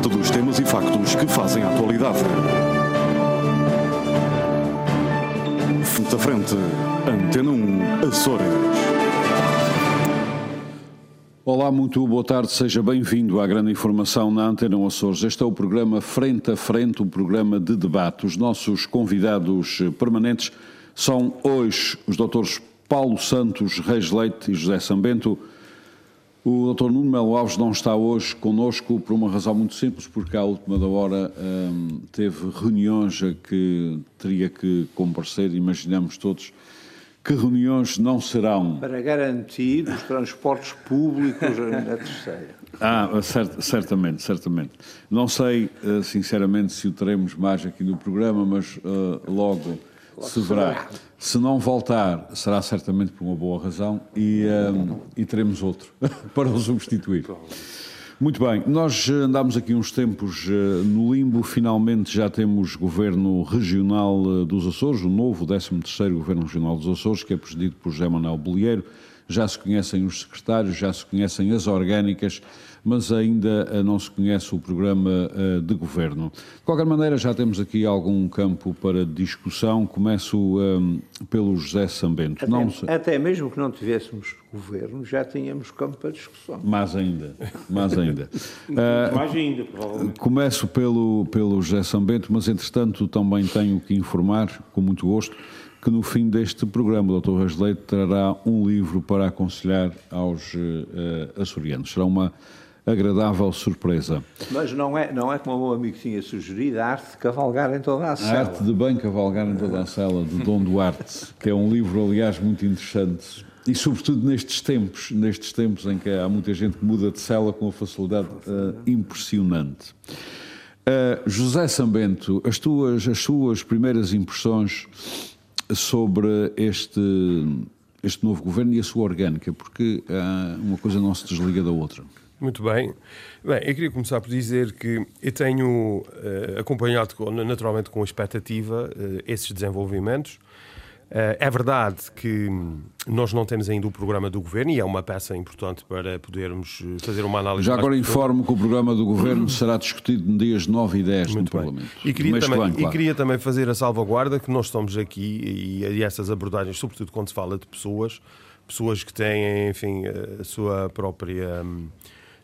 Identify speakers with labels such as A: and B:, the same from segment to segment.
A: debate dos temas e factos que fazem a atualidade. Frente a frente, Antena 1, Açores.
B: Olá, muito boa tarde, seja bem-vindo à grande informação na Antena 1 Açores. Este é o programa Frente a Frente, o programa de debate. Os nossos convidados permanentes são hoje os doutores Paulo Santos Reis Leite e José Sambento. O Dr. Nuno Melo Alves não está hoje connosco por uma razão muito simples, porque à última da hora hum, teve reuniões a que teria que comparecer, imaginamos todos que reuniões não serão.
C: Para garantir os transportes públicos na terceira.
B: Ah, cert, certamente, certamente. Não sei, eh, sinceramente, se o teremos mais aqui no programa, mas uh, logo se verá. Se não voltar, será certamente por uma boa razão e, um, e teremos outro para o substituir. Muito bem, nós andámos aqui uns tempos uh, no limbo, finalmente já temos governo regional uh, dos Açores, o novo 13º governo regional dos Açores, que é presidido por José Manuel Bolieiro, já se conhecem os secretários, já se conhecem as orgânicas, mas ainda eh, não se conhece o programa eh, de governo. De qualquer maneira, já temos aqui algum campo para discussão. Começo um, ehm, pelo José Sambento.
C: Até, não até mesmo que não tivéssemos governo, já tínhamos campo para discussão.
B: Mais ainda, mais ainda.
D: uh, mais ainda, provavelmente.
B: Começo pelo, pelo José Sambento, mas entretanto também tenho que informar, com muito gosto, que no fim deste programa o Dr. Rasleito trará um livro para aconselhar aos uh, açorianos. Será uma agradável surpresa.
C: Mas não é, não é como o meu amigo tinha sugerido, a arte de cavalgar em toda a cela.
B: A arte de bem cavalgar em toda a cela, de Dom Duarte, que é um livro, aliás, muito interessante. E sobretudo nestes tempos, nestes tempos em que há muita gente que muda de cela com uma facilidade uh, impressionante. Uh, José Sambento, as tuas, as suas primeiras impressões sobre este, este novo governo e a sua orgânica, porque uh, uma coisa não se desliga da outra.
D: Muito bem. Bem, eu queria começar por dizer que eu tenho uh, acompanhado naturalmente com expectativa uh, esses desenvolvimentos. Uh, é verdade que nós não temos ainda o programa do governo e é uma peça importante para podermos fazer uma análise.
B: Já agora informo que o programa do governo será discutido no dias 9 e 10 Muito no bem. Parlamento.
D: E queria, também, claro. e queria também fazer a salvaguarda que nós estamos aqui e, e essas abordagens, sobretudo quando se fala de pessoas, pessoas que têm, enfim, a sua própria. Hum,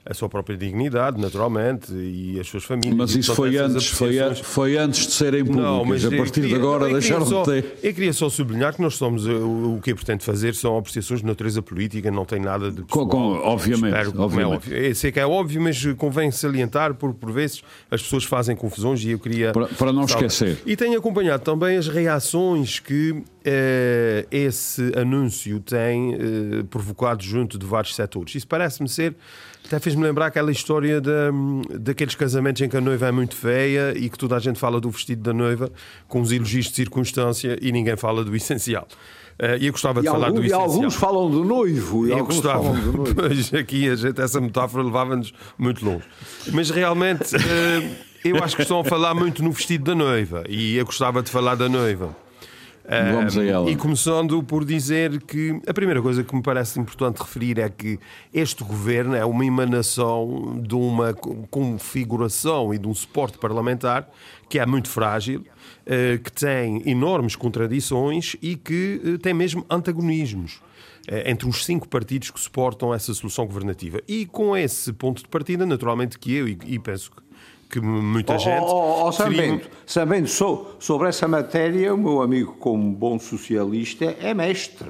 D: a sua própria dignidade, naturalmente, e as suas famílias.
B: Mas isso foi antes, foi, a, foi antes de serem públicas. Não, mas a partir queria, de agora deixaram
D: só,
B: de ter.
D: Eu queria só sublinhar que nós somos, o, o que eu pretendo fazer são apreciações de natureza política, não tem nada de pessoal. Com,
B: com, obviamente, Espero, obviamente. É óbvio.
D: Eu sei que é óbvio, mas convém salientar, porque por vezes as pessoas fazem confusões e eu queria...
B: Para, para não esquecer.
D: E tenho acompanhado também as reações que eh, esse anúncio tem eh, provocado junto de vários setores. Isso parece-me ser até fez-me lembrar aquela história de, daqueles casamentos em que a noiva é muito feia e que toda a gente fala do vestido da noiva com os elogios de circunstância e ninguém fala do essencial. Uh, e eu gostava de
C: e
D: falar
C: algum,
D: do essencial.
C: E alguns falam do noivo.
D: E eu gostava, pois aqui a gente, essa metáfora levava-nos muito longe. Mas realmente, uh, eu acho que estão a falar muito no vestido da noiva e eu gostava de falar da noiva.
B: Vamos a ela.
D: E começando por dizer que a primeira coisa que me parece importante referir é que este governo é uma emanação de uma configuração e de um suporte parlamentar que é muito frágil, eh, que tem enormes contradições e que eh, tem mesmo antagonismos eh, entre os cinco partidos que suportam essa solução governativa. E com esse ponto de partida, naturalmente que eu, e penso que que muita oh, gente.
C: Oh, oh, Sambento, Sambento sobre essa matéria, o meu amigo, como bom socialista, é mestre.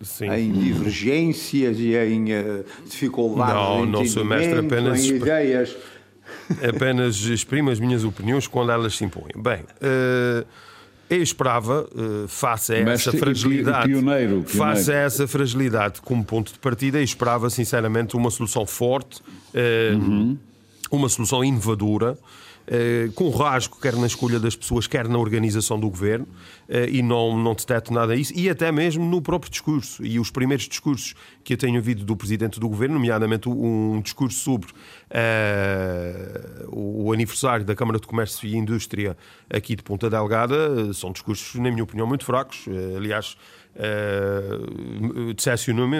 C: Sim. Em divergências e em uh, dificuldades
D: não, não sou mestre apenas
C: em ideias.
D: Apenas exprimo as minhas opiniões quando elas se impõem. Bem, uh, eu esperava, uh, face a essa fragilidade,
B: pioneiro, pioneiro.
D: face a essa fragilidade como ponto de partida, eu esperava sinceramente uma solução forte. Uh, uhum uma solução inovadora, eh, com rasgo, quer na escolha das pessoas, quer na organização do governo, eh, e não, não detecto nada disso, e até mesmo no próprio discurso. E os primeiros discursos que eu tenho ouvido do Presidente do Governo, nomeadamente um discurso sobre uh, o aniversário da Câmara de Comércio e Indústria aqui de Ponta Delgada, são discursos, na minha opinião, muito fracos. aliás, uh, decepcionou-me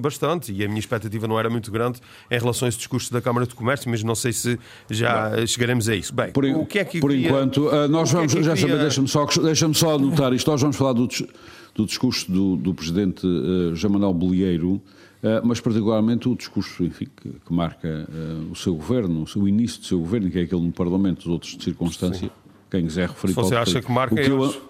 D: bastante e a minha expectativa não era muito grande em relação a esse discurso da Câmara de Comércio, mas não sei se já Bem, chegaremos a isso. Bem,
B: por, o que é que por queria, enquanto, uh, nós vamos, é já queria... saber, deixa-me só, deixa só anotar isto, nós vamos falar do, do discurso do, do Presidente uh, João Manuel Bolieiro, Uh, mas particularmente o discurso enfim, que, que marca uh, o seu governo, o seu início do seu governo, que é aquele no Parlamento, os outros de circunstância, Sim. quem quiser referir.
D: Se você acha que marca, o que eu,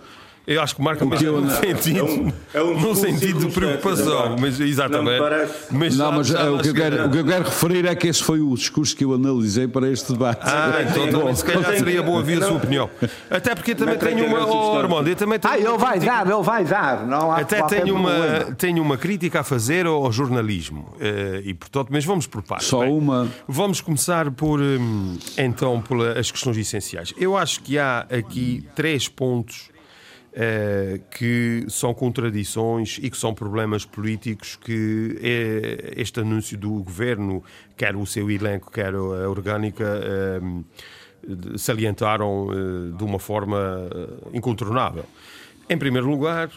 D: eu acho que marca eu, num sentido, é um, é um num sentido de preocupação, mas exatamente. Não,
B: mas, não, mas já, o, que eu quero, o que eu quero referir é que esse foi o discurso que eu analisei para este debate.
D: Ah, então também se calhar seria bom ouvir a sua opinião. Até porque também tenho uma. Oh, Armando, eu também tenho
C: ah, ele vai dar, ele vai dar. Não há,
D: Até tenho uma, tenho uma crítica a fazer ao jornalismo. Eh, e portanto, mas vamos por partes.
B: Só
D: bem,
B: uma.
D: Vamos começar por hum, então pelas questões essenciais. Eu acho que há aqui três pontos Uh, que são contradições e que são problemas políticos que é, este anúncio do governo, quer o seu elenco, quer a orgânica, uh, salientaram uh, de uma forma incontornável. Em primeiro lugar,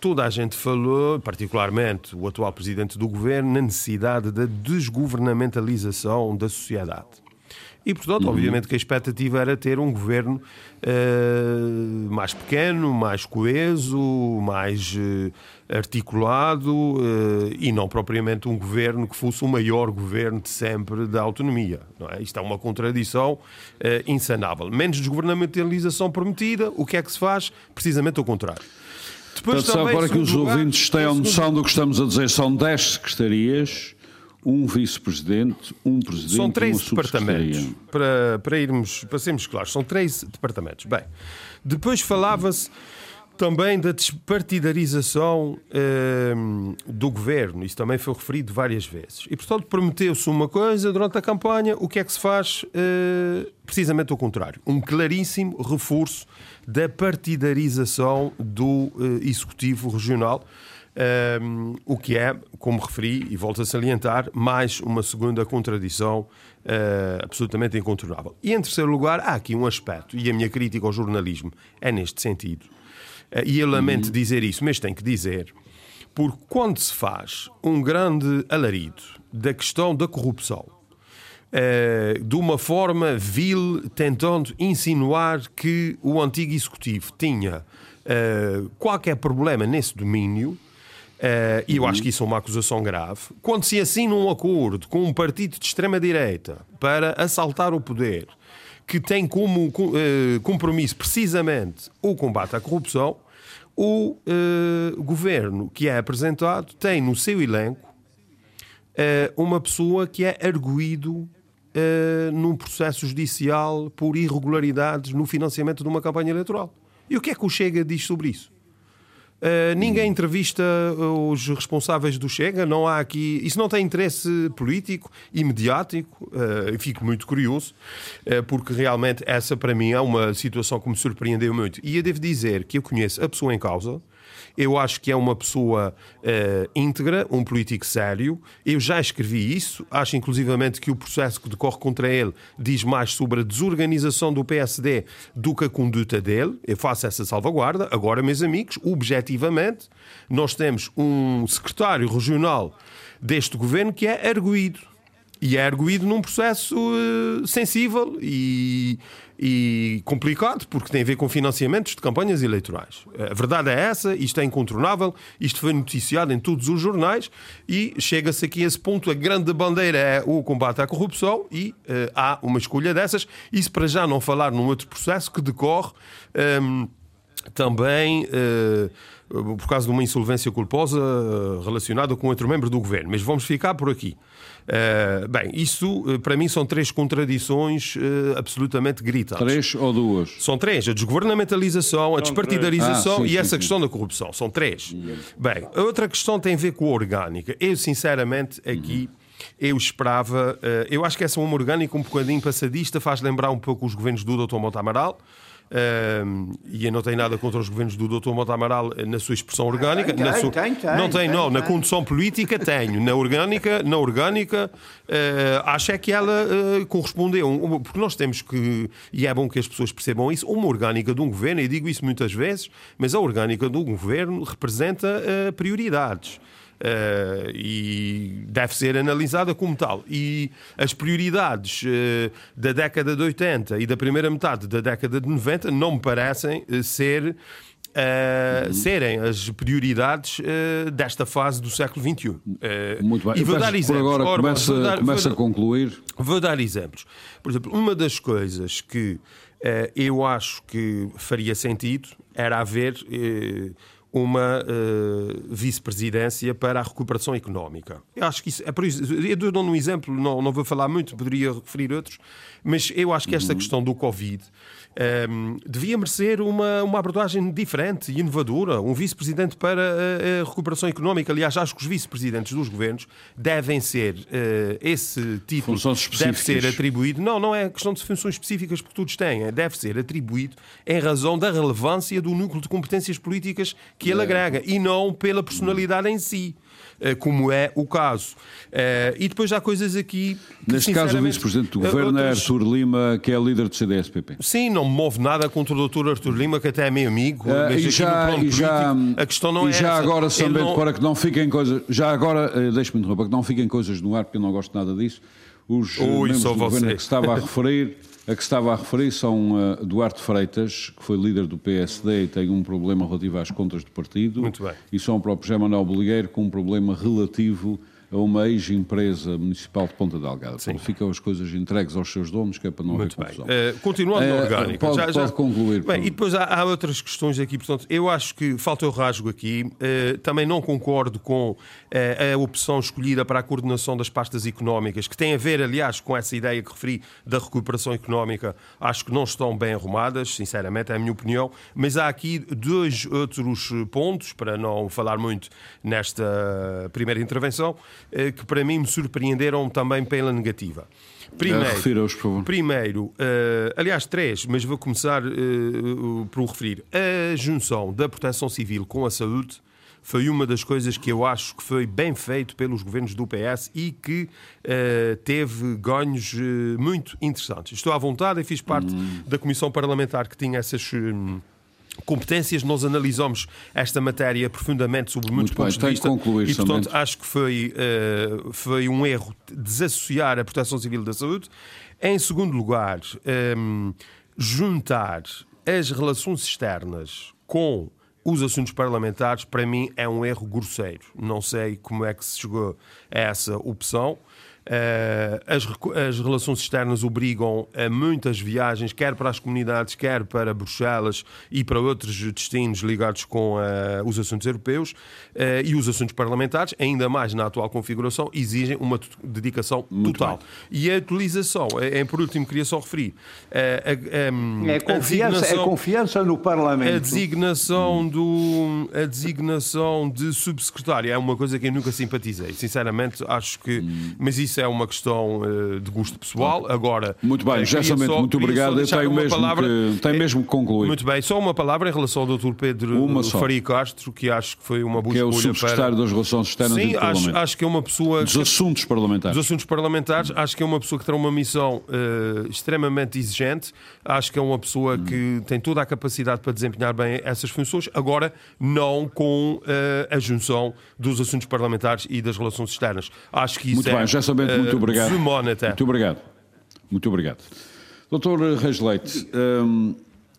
D: toda a gente falou, particularmente o atual presidente do governo, na necessidade da desgovernamentalização da sociedade. E, portanto, uhum. obviamente que a expectativa era ter um governo uh, mais pequeno, mais coeso, mais uh, articulado uh, e não propriamente um governo que fosse o maior governo de sempre da autonomia. Não é? Isto é uma contradição insanável. Menos desgovernamentalização permitida, o que é que se faz? Precisamente o contrário.
B: Depois, Portanto, também, só para que os lugar, ouvintes tenham noção do que estamos a dizer, são 10 secretarias um vice-presidente, um presidente
D: São três departamentos, para, para irmos, para sermos claros, são três departamentos. Bem, depois falava-se também da despartidarização eh, do governo, isso também foi referido várias vezes. E, portanto, prometeu-se uma coisa durante a campanha, o que é que se faz? Eh, precisamente o contrário. Um claríssimo reforço da partidarização do eh, Executivo Regional um, o que é, como referi e volto a salientar, mais uma segunda contradição uh, absolutamente incontornável. E em terceiro lugar, há aqui um aspecto, e a minha crítica ao jornalismo é neste sentido, uh, e eu lamento uhum. dizer isso, mas tenho que dizer, porque quando se faz um grande alarido da questão da corrupção, uh, de uma forma vil, tentando insinuar que o antigo executivo tinha qualquer problema nesse domínio, Uh, e eu acho que isso é uma acusação grave. Quando se assina um acordo com um partido de extrema-direita para assaltar o poder, que tem como uh, compromisso precisamente o combate à corrupção, o uh, governo que é apresentado tem no seu elenco uma pessoa que é arguído num processo judicial por irregularidades no financiamento de uma campanha eleitoral. E o que é que o Chega diz sobre isso? Uh, ninguém entrevista os responsáveis do Chega, não há aqui. Isso não tem interesse político e mediático. Uh, fico muito curioso, uh, porque realmente essa para mim é uma situação que me surpreendeu muito. E eu devo dizer que eu conheço a pessoa em causa, eu acho que é uma pessoa uh, íntegra, um político sério. Eu já escrevi isso. Acho, inclusivamente, que o processo que decorre contra ele diz mais sobre a desorganização do PSD do que a conduta dele. Eu faço essa salvaguarda. Agora, meus amigos, objetivamente, nós temos um secretário regional deste governo que é arguído. E é arguído num processo uh, sensível e e complicado, porque tem a ver com financiamentos de campanhas eleitorais. A verdade é essa, isto é incontornável, isto foi noticiado em todos os jornais e chega-se aqui a esse ponto. A grande bandeira é o combate à corrupção e uh, há uma escolha dessas. Isso para já não falar num outro processo que decorre um, ehm, também. Uh, por causa de uma insolvência culposa eh, relacionada com outro membro do governo. Mas vamos ficar por aqui. Uh, bem, isso para mim são três contradições uh, absolutamente gritantes.
B: Três ou duas?
D: São três: a desgovernamentalização, a despartidarização ah, sim, e essa sim, questão sim. da corrupção. São três. Bem, a outra questão tem a ver com a orgânica. Eu, sinceramente, aqui. Uhum. Eu esperava, eu acho que essa uma orgânica um bocadinho passadista faz lembrar um pouco os governos do Dr. Montamaral, Uh, e eu não tenho nada contra os governos do Dr. Monte Amaral na sua expressão orgânica.
C: Tem, tem,
D: sua...
C: tem, tem,
D: não tem,
C: tem,
D: não. Na
C: tem.
D: condução política tenho. Na orgânica, na orgânica uh, acho é que ela uh, correspondeu. Um- Porque nós temos que, e é bom que as pessoas percebam isso, uma orgânica de um governo, e digo isso muitas vezes, mas a orgânica de um governo representa uh, prioridades. Uh, e deve ser analisada como tal. E as prioridades uh, da década de 80 e da primeira metade da década de 90 não me parecem uh, ser. uh, serem as prioridades uh, desta fase do século XXI. Uh,
B: Muito bem.
D: E vou dar
B: que por
D: exemplos.
B: agora
D: Ora,
B: começa,
D: dar-
B: começa
D: vou
B: a concluir.
D: Vou dar exemplos. Por exemplo, uma das coisas que eh, eu acho que faria sentido era haver eh, uma eh, vice-presidência para a recuperação económica. Eu acho que isso é por isso. Eu dou um exemplo, não, não vou falar muito, poderia referir outros, mas eu acho que esta questão do Covid. ehm, devia merecer uma, uma abordagem diferente e inovadora. Um vice-presidente para a, a recuperação económica. Aliás, acho que os vice-presidentes dos governos devem ser eh, esse título deve ser atribuído. Não, não é questão de funções específicas porque todos têm. é, Deve ser atribuído em razão da relevância do núcleo de competências políticas que ele agrega e não pela personalidade em si. eh, Como é o caso. Eh, E depois há coisas aqui. que,
B: Neste caso, o vice-presidente do
D: eh,
B: governo é
D: outras-
B: Artur Lima, que é líder do CDS-PP.
D: Sim, não me move nada contra o Dr. Artur Lima, que até é meu amigo. Mas
B: e já, e já,
D: político, a questão não
B: e
D: é
B: já
D: essa.
B: agora, Sambento,
D: não-
B: para que não fiquem coisas. Já agora, deixe-me interromper, para que não fiquem coisas no ar, porque eu não gosto nada disso. Os
D: Ui,
B: membros do governo
D: você.
B: a que estava a referir, a que estava a referir são eh, Duarte Freitas, que foi líder do PSD e tem um problema relativo às contas do partido.
D: Muito bem.
B: E são o próprio José Manuel Boligueiro com um problema relativo a uma ex-empresa municipal de Ponta Delgada. Portanto, ficam as coisas entregues aos seus donos, que é para não
D: Muito
B: haver
D: bem.
B: confusão.
D: Eh, continuando na
B: Eh,
D: orgânica.
B: pode- pode concluir, por
D: Bem,
B: favor.
D: e depois há, há outras questões aqui. Portanto, eu acho que falta o rasgo aqui. Eh, também não concordo com a opção escolhida para a coordenação das pastas económicas, que tem a ver, aliás, com essa ideia que referi da recuperação económica. Acho que não estão bem arrumadas, sinceramente, é a minha opinião. Mas há aqui dois outros pontos, para não falar muito nesta primeira intervenção, que para mim me surpreenderam também pela negativa. Primeiro. Primeiro, eh, aliás, três, mas vou começar eh, uh, por o referir. A junção da proteção civil com a saúde foi uma das coisas que eu acho que foi bem feito pelos governos do PS e que eh, teve ganhos eh, muito interessantes. Estou à vontade e fiz parte
B: Hum.
D: da comissão parlamentar que tinha essas. hum, Competências, nós analisamos esta matéria profundamente sobre muitos
B: Muito bem,
D: pontos de
B: tem que
D: vista
B: concluir,
D: e, portanto,
B: Sambento.
D: acho que foi, eh, foi um erro desassociar a proteção civil da saúde. Em segundo lugar, ehm, juntar as relações externas com os assuntos parlamentares, para mim, é um erro grosseiro. Não sei como é que se chegou a essa opção. Eh, as, as relações externas obrigam a muitas viagens, quer para as comunidades, quer para Bruxelas e para outros destinos ligados com eh, os assuntos europeus. Eh, e os assuntos parlamentares, ainda mais na atual configuração, exigem uma dedicação total. E a utilização, em por último, queria só referir. eh, a- a-
C: É
D: a
C: confiança, é confiança no
D: a
C: Parlamento.
D: designação do a designação de subsecretário é uma coisa que eu nunca simpatizei. Sinceramente, acho que mas isso é uma questão eh, de gosto pessoal. Agora
B: Muito bem,
D: eh, queria
B: Sambento,
D: só-
B: muito obrigado. Eu
D: deixar
B: tenho
D: uma
B: mesmo
D: palavra-
B: que- tenho mesmo que concluir.
D: Muito bem, só uma palavra em relação ao Dr. Pedro
B: Uma só.
D: Faria Castro, que acho que foi uma boa
B: que é o subsecretário
D: para...
B: das Relações Externas
D: Sim, acho, acho que é uma pessoa
B: Dos
D: que-
B: assuntos parlamentares.
D: dos assuntos parlamentares, acho que é uma pessoa que terá uma missão eh, extremamente exigente, acho que é uma pessoa que tem toda a capacidade para desempenhar bem essas funções, agora não com eh, a junção dos assuntos parlamentares e das relações externas. Acho que isso
B: Muito
D: é
B: bem, já sabendo,
D: eh,
B: muito obrigado. Muito obrigado. Muito obrigado. Doutor Reis Leite, hum,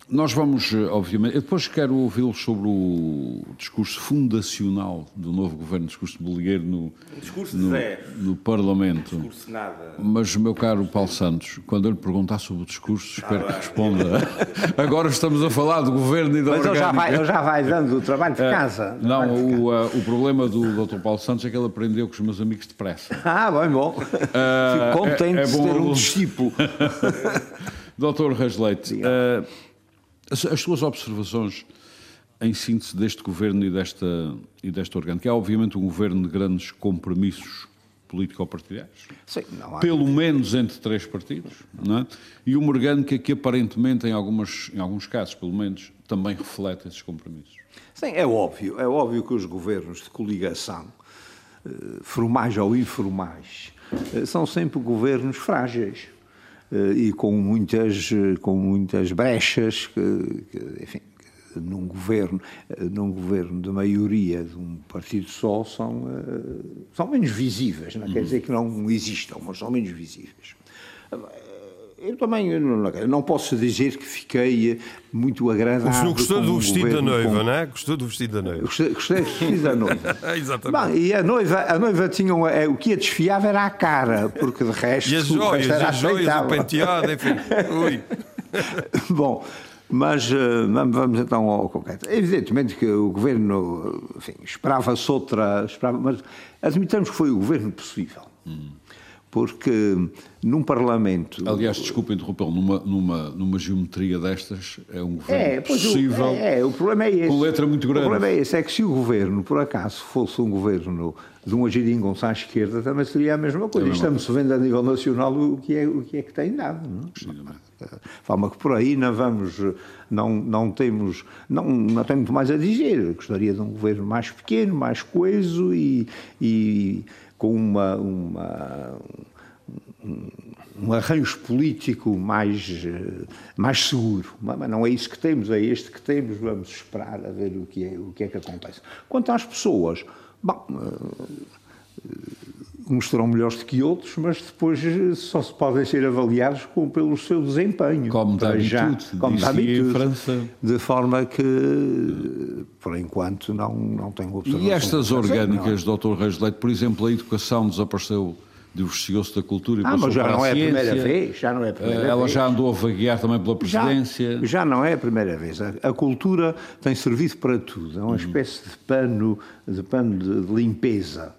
B: nós vamos, eh, obviamente, eu depois quero ouvi-lo sobre o discurso fundacional do novo governo, o discurso de Boligueiro no,
E: Discurso
B: no, no Parlamento.
E: Discurso nada.
B: Mas, meu caro Paulo Santos, quando eu lhe perguntar sobre o discurso, espero que responda. Agora estamos a falar do governo e da
C: Mas ele já,
B: orgânica.
C: vai, ele já vai dando o trabalho de casa.
B: Não,
C: Trabalho de
B: o, uh, o problema do Dr. Paulo Santos é que ele aprendeu com os meus amigos depressa.
C: Ah, bem bom. Fico contente
B: é
C: de
B: bom
C: ter um discípulo.
B: Doutor Reis Leite, uh, as, as suas observações em síntese deste governo e desta, e desta orgânica. É obviamente um governo de grandes compromissos político-partidários. Pelo menos entre três partidos. Não é? E uma orgânica que aparentemente, em, algumas, em alguns casos, pelo menos, também reflete esses compromissos.
C: Sim, é óbvio. É óbvio que os governos de coligação, eh, formais ou informais, eh, são sempre governos frágeis e com muitas, eh, com muitas brechas, que, que, enfim, num governo, eh, num governo de maioria de um partido só são, eh, são menos visíveis. Não quer dizer que não existam, mas são menos visíveis. Eu também eu não, não posso dizer que fiquei muito agradável.
D: O senhor gostou do vestido da noiva,
C: com-
D: não é? Gostou do vestido da noiva.
C: Gostei, gostei do vestido da noiva.
D: Exatamente.
C: E a noiva, a noiva tinha é, o que a desfiava era a cara, porque de resto
D: E as joias,
C: era
D: as joias, o penteado, enfim. Ui.
C: Bom, mas eh, vamos, então ao concreto. Evidentemente que o governo, enfim, esperava-se outra, esperava, mas admitamos que foi o governo possível. Porque num Parlamento.
B: Aliás, desculpa interrompê-lo, numa, numa, numa geometria destas, é um governo
C: É, pois o-
B: possível.
C: é, é, o problema é esse.
B: com letra muito grande.
C: O problema é esse, é que se o governo, por acaso, fosse um governo de um agiringonço à esquerda, também seria a mesma coisa.
B: É
C: Estamos vendo a nível nacional o que é, o que, é que tem dado. Não? é? Forma que por aí não vamos, não, não temos, não, não tem muito mais a dizer. Eu gostaria de um governo mais pequeno, mais coeso e, e com uma, uma um arranjo político mais, eh, mais seguro. Mas não é isso que temos, é este que temos, vamos esperar a ver o que é, o que, é que acontece. Quanto às pessoas, bom, eh, uns serão melhores do que outros, mas depois eh, só se podem ser avaliados com, pelo seu desempenho.
B: Como da
C: já,
B: habitude,
C: como da habitude.
B: França.
C: De forma que, por enquanto, não, não tenho observação.
B: E estas
C: não
B: orgânicas, Dr. Reis Leite, por exemplo, a educação desapareceu, divorciou-se da cultura e
C: Ah,
B: passou
C: mas já
B: para
C: não
B: a
C: é a
B: ciência.
C: primeira vez, já não é a primeira
B: Eh, Ela
C: vez.
B: já andou a vaguear também pela
C: Já,
B: presidência.
C: já não é a primeira vez. A, a cultura tem servido para tudo. É uma espécie de pano, de, pano de, limpeza,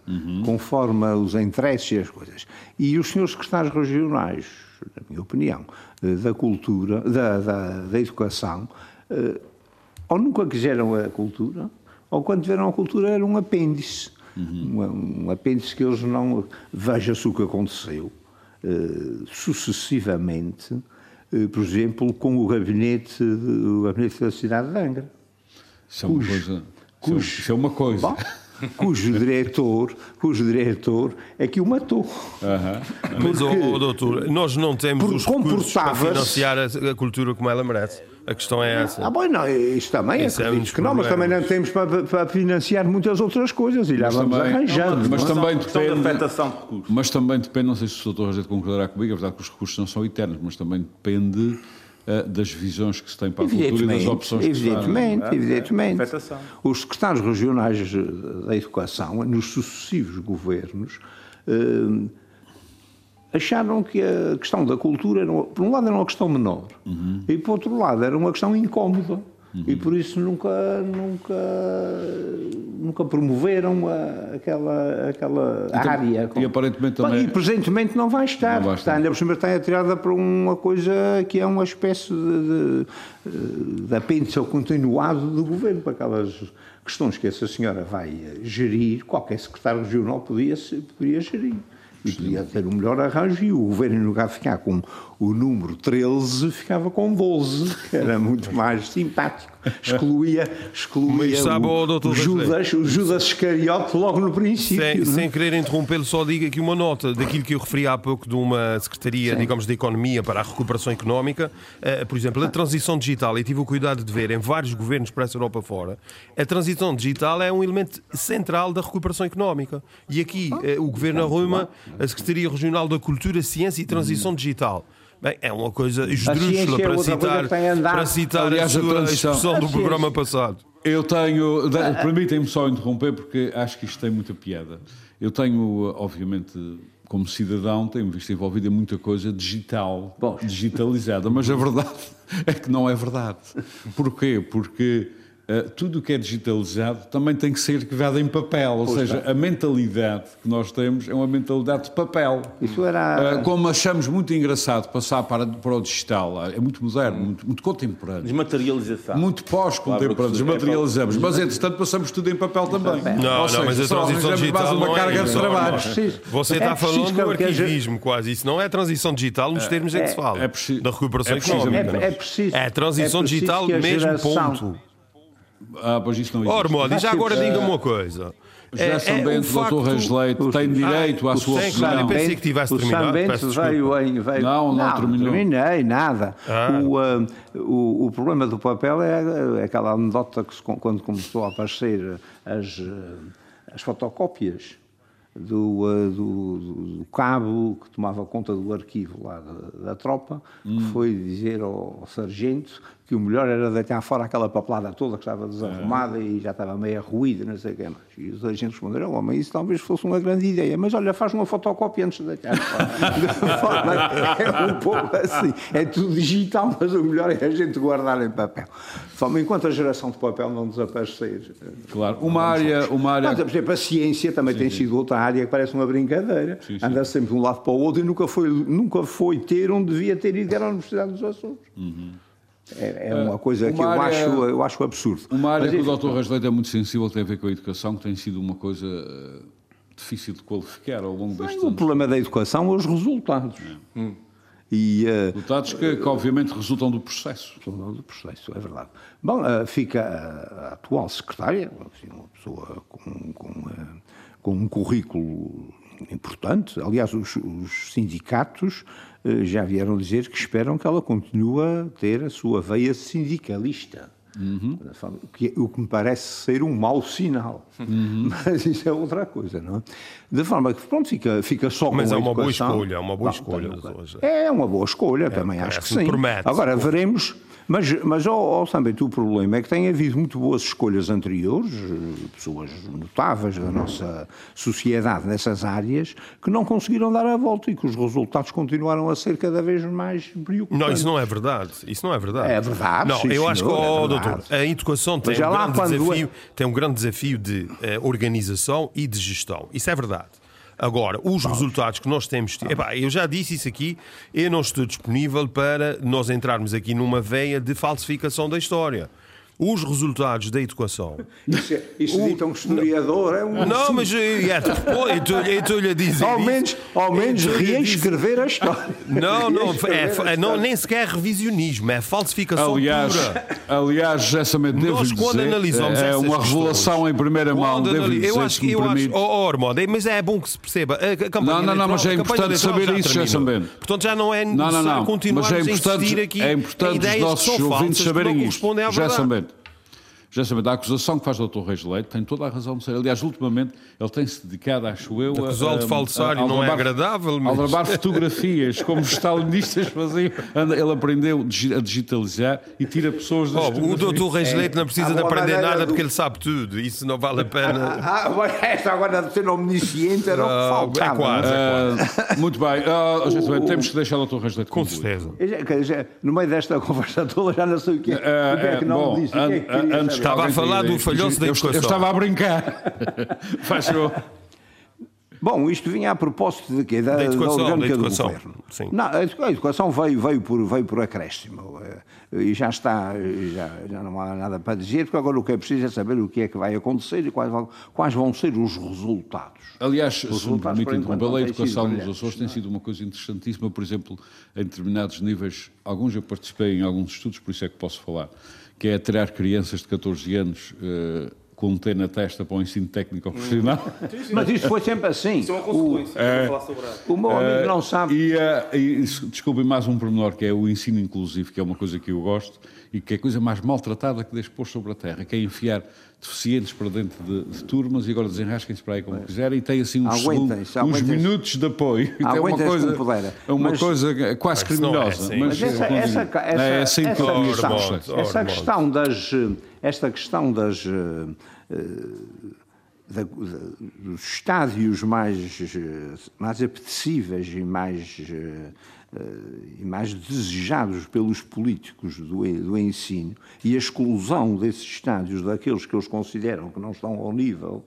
C: conforme os interesses e as coisas. E os senhores secretários regionais, na minha opinião, eh, da cultura, da, da, da educação, eh, ou nunca quiseram a cultura, ou quando tiveram a cultura era um apêndice. Um, um apêndice que eles não. Veja-se o que aconteceu eh, sucessivamente, eh, por exemplo, com o gabinete, de- o gabinete da cidade de Angra.
B: Isso é uma
C: cujo-
B: coisa. é-
C: cujo-
B: Isso é uma coisa.
C: Bom, cujo diretor, cujo diretor é que o matou.
D: Mas, ó,
C: Porque-
D: ó, doutor, nós não temos os recursos para financiar a, a cultura como ela merece. A questão é essa.
C: Ah, bom, não, isso também
D: é um dos
C: que não, mas também não temos para, para financiar muitas outras coisas e lá
B: Mas
C: vamos
B: também-
C: arranjando.
B: mas
C: é?
B: também
E: de
B: depende.
E: afetação de recursos.
B: Mas também depende, não sei se o Dr. Rogério concordará comigo, é verdade que os recursos não são eternos, mas também depende eh, das visões que se tem para a cultura e das
C: Evidentemente,
B: opções que se fazem.
C: evidentemente,
E: é?
C: evidentemente.
E: Afetação.
C: Os secretários regionais eh, da educação, nos sucessivos governos, eh, acharam que a questão da cultura, por um lado, era uma questão menor,
B: Uhum.
C: e por outro lado, era uma questão incómoda. E por isso nunca, nunca, nunca promoveram a- aquela, aquela área.
B: e aparentemente também-
C: E presentemente não vai estar.
B: Não vai
C: Está,
B: estar.
C: ainda por cima está atirada para uma coisa que é uma espécie de, de, de apêndice continuado do governo, para aquelas questões que essa senhora vai eh, gerir, qualquer secretário regional podia, podia gerir. E podia ter um melhor arranjo e o governo, em lugar de ficar com o número 13, ficava com 12, que era muito mais simpático. Excluía, excluía o, o Judas, o Judas Iscariote logo no princípio.
D: Sem,
C: é?
D: sem querer interrompê-lo, só digo aqui uma nota daquilo que eu referi há pouco de uma Secretaria, digamos, de Economia para a Recuperação Económica. Eh, por exemplo, a transição digital, e tive o cuidado de ver em vários governos para essa Europa fora, a transição digital é um elemento central da recuperação económica. E aqui eh, o Governo arruma a Secretaria Regional da Cultura, Ciência e Transição Digital. Bem, é uma coisa esdrúxula
C: ciência é
D: para
C: outra coisa
D: citar, para citar
B: Aliás,
D: a
B: a
D: sua
B: transição-
D: expressão
C: A
D: do
C: ciência.
D: programa passado.
B: Eu tenho. Permitem-me só interromper, porque acho que isto tem muita piada. Eu tenho, obviamente, como cidadão, tenho visto envolvido em muita coisa digital,
C: Bom.
B: digitalizada, mas a verdade é que não é verdade. Porquê? Porque Uh, tudo o que é digitalizado também tem que ser arquivado em papel, ou pois seja, a mentalidade que nós temos é uma mentalidade de papel.
C: Isso era...
B: Uh, como achamos muito engraçado passar para, para o digital, é muito moderno, hum. muito, muito contemporâneo.
E: Desmaterialização.
B: Muito pós-contemporâneo, desmaterializamos, é mas entretanto passamos tudo em papel também.
D: Não,
B: ou seja,
D: não, mas a transição digital
B: mais uma
D: não
B: carga
D: é
B: de trabalho.
D: Você está é falando do arquivismo quase, isso não é transição digital nos termos em que se fala,
B: é preciso,
D: da recuperação
B: é
D: económica.
C: É, é preciso,
D: é transição digital mesmo, ponto.
B: Ah, pois isso não existe.
D: Ora, Modi, já agora diga-me uma coisa.
B: José é, São é, Bento, doutor Reis tem direito ah, à sua opinião.
D: Eu pensei que tivesse terminado.
C: O São Bento veio em... Veio,
B: não, não, não terminou.
C: terminei, nada. Ah. O, uh, o, o, problema do papel é, é aquela anedota que se, quando começou a aparecer as, as fotocópias do, uh, do, do, cabo que tomava conta do arquivo lá da, da tropa, hum. que foi dizer ao, ao sargento que o melhor era deitar fora aquela papelada toda que estava desarrumada é. e já estava meio ruída, não sei o que mais. E os agentes responderam, oh, mas isso talvez fosse uma grande ideia, mas olha, faz uma fotocópia antes de deitar fora. é um pouco assim, é tudo digital, mas o melhor é a gente guardar em papel. Só enquanto a geração de papel não desaparecer.
B: Claro, uma área... Uma área...
C: Mas, por exemplo, a ciência também sim, tem sim. sido outra área que parece uma brincadeira, sim, anda sempre de um lado para o outro e nunca foi, nunca foi ter onde devia ter ido, que era a Universidade dos Açores. Uhum. É, é uma coisa uma que eu, área, acho, eu acho absurdo.
B: Uma área Mas, que o Dr. Rasleito é muito sensível tem a ver com a educação, que tem sido uma coisa eh, difícil de qualificar ao longo destes
C: anos. O problema da educação é os resultados. É. Hum.
B: E, uh, resultados que, que, obviamente resultam do processo.
C: Resultam do processo, é verdade. Bom, uh, fica a, a, atual secretária, assim, uma pessoa com, com, uh, com um currículo importante. Aliás, os, os sindicatos já vieram dizer que esperam que ela continue a ter a sua veia sindicalista. Uhum. O, que, o, que, me parece ser um mau sinal. Uhum. Mas isso é outra coisa, não é? De forma que, pronto, fica, fica só
D: Mas
C: com
D: é
C: uma
D: boa escolha, é uma boa escolha.
C: É uma boa escolha, é, também acho que sim. Agora, veremos mas, mas oh, oh, também o problema é que tem havido muito boas escolhas anteriores, pessoas notáveis da nossa sociedade nessas áreas, que não conseguiram dar a volta e que os resultados continuaram a ser cada vez mais preocupantes.
D: Não, isso não é verdade. Isso não é verdade.
C: É verdade.
D: Não,
C: sim,
D: eu acho que,
C: oh,
D: é doutor, a educação tem um, grande desafio, é... tem um grande desafio de eh, organização e de gestão. Isso é verdade. Agora, os resultados que nós temos. Epá, eu já disse isso aqui, eu não estou disponível para nós entrarmos aqui numa veia de falsificação da história os resultados da educação.
C: Isso, é, isso o, dita um historiador, é um.
D: Não, mas é, estou-lhe a dizer.
C: Ao menos, ao menos reescrever a história.
D: Não, não, é, não, nem sequer revisionismo, é falsificação
B: aliás,
D: pura.
B: Aliás, essa Nós,
D: quando dizer, analisamos
B: é uma revelação em primeira mão. Devo
D: eu acho que eu acho, oh, oh, mas é bom que se perceba. A
B: campanha não, não, não, mas é importante saber isso, já Bento.
D: Portanto, já não é necessário continuarmos a insistir aqui.
B: É importante os nossos ouvintes saberem isto. Já Sabendo, a acusação que faz o Dr. Reis Leite tem toda a razão de ser. Aliás, ultimamente, ele tem-se dedicado, acho eu,
D: a. Acusá-lo de falsário não é agradável,
B: mas. Ao gravar fotografias, como os stalinistas faziam. Ele aprendeu a digitalizar e tira pessoas das.
D: Oh, o Dr. Reis Leite não precisa de aprender nada porque ele sabe tudo. Isso não vale a pena.
C: Ah, esta agora de ser omnisciente era o que ah, faltava.
D: É quase, é
B: quase. Uh, muito bem. Uh, temos que deixar o Dr. Reis Leite
D: Com certeza.
C: No meio desta conversa toda, já não sei o que é, o que, é que não
B: bom,
C: disse. O que é que
B: antes
D: Estava a falar do falhanço da educação.
B: Eu estava a brincar. Faz
C: Bom, isto vinha a propósito de quê? Da, da educação, da orgânica da educação. do governo. Sim. Não, a educação veio, veio, por, veio por acréscimo. Eh, e já está, já, já não há nada para dizer, porque agora o que é preciso é saber o que é que vai acontecer e quais, quais vão ser os resultados.
B: Aliás, os se me permite interromper, a educação nos Açores tem sido uma coisa interessantíssima, por exemplo, em determinados níveis, alguns eu participei em alguns estudos, por isso é que posso falar que é tirar crianças de 14 anos uh, com um T na testa para o ensino técnico profissional.
C: Sim, sim. Mas isso foi sempre assim.
E: Isso é uma consequência.
C: O, o meu amigo não sabe.
B: E, uh, e desculpem mais um pormenor, que é o ensino inclusivo, que é uma coisa que eu gosto e que é a coisa mais maltratada que deixo pôr sobre a terra, que é enfiar deficientes para dentro de, de turmas e agora desenrasquem-se para aí como quiserem e tem assim uns, segundos, uns minutos de apoio.
C: É uma coisa,
B: é uma mas, coisa quase criminosa. É assim.
C: Mas, essa, essa, essa, é assim essa, essa, essa questão das, esta questão das uh, da, da, dos estádios mais, mais apetecíveis e mais e mais desejados pelos políticos do, do ensino e a exclusão desses estádios daqueles que eles consideram que não estão ao nível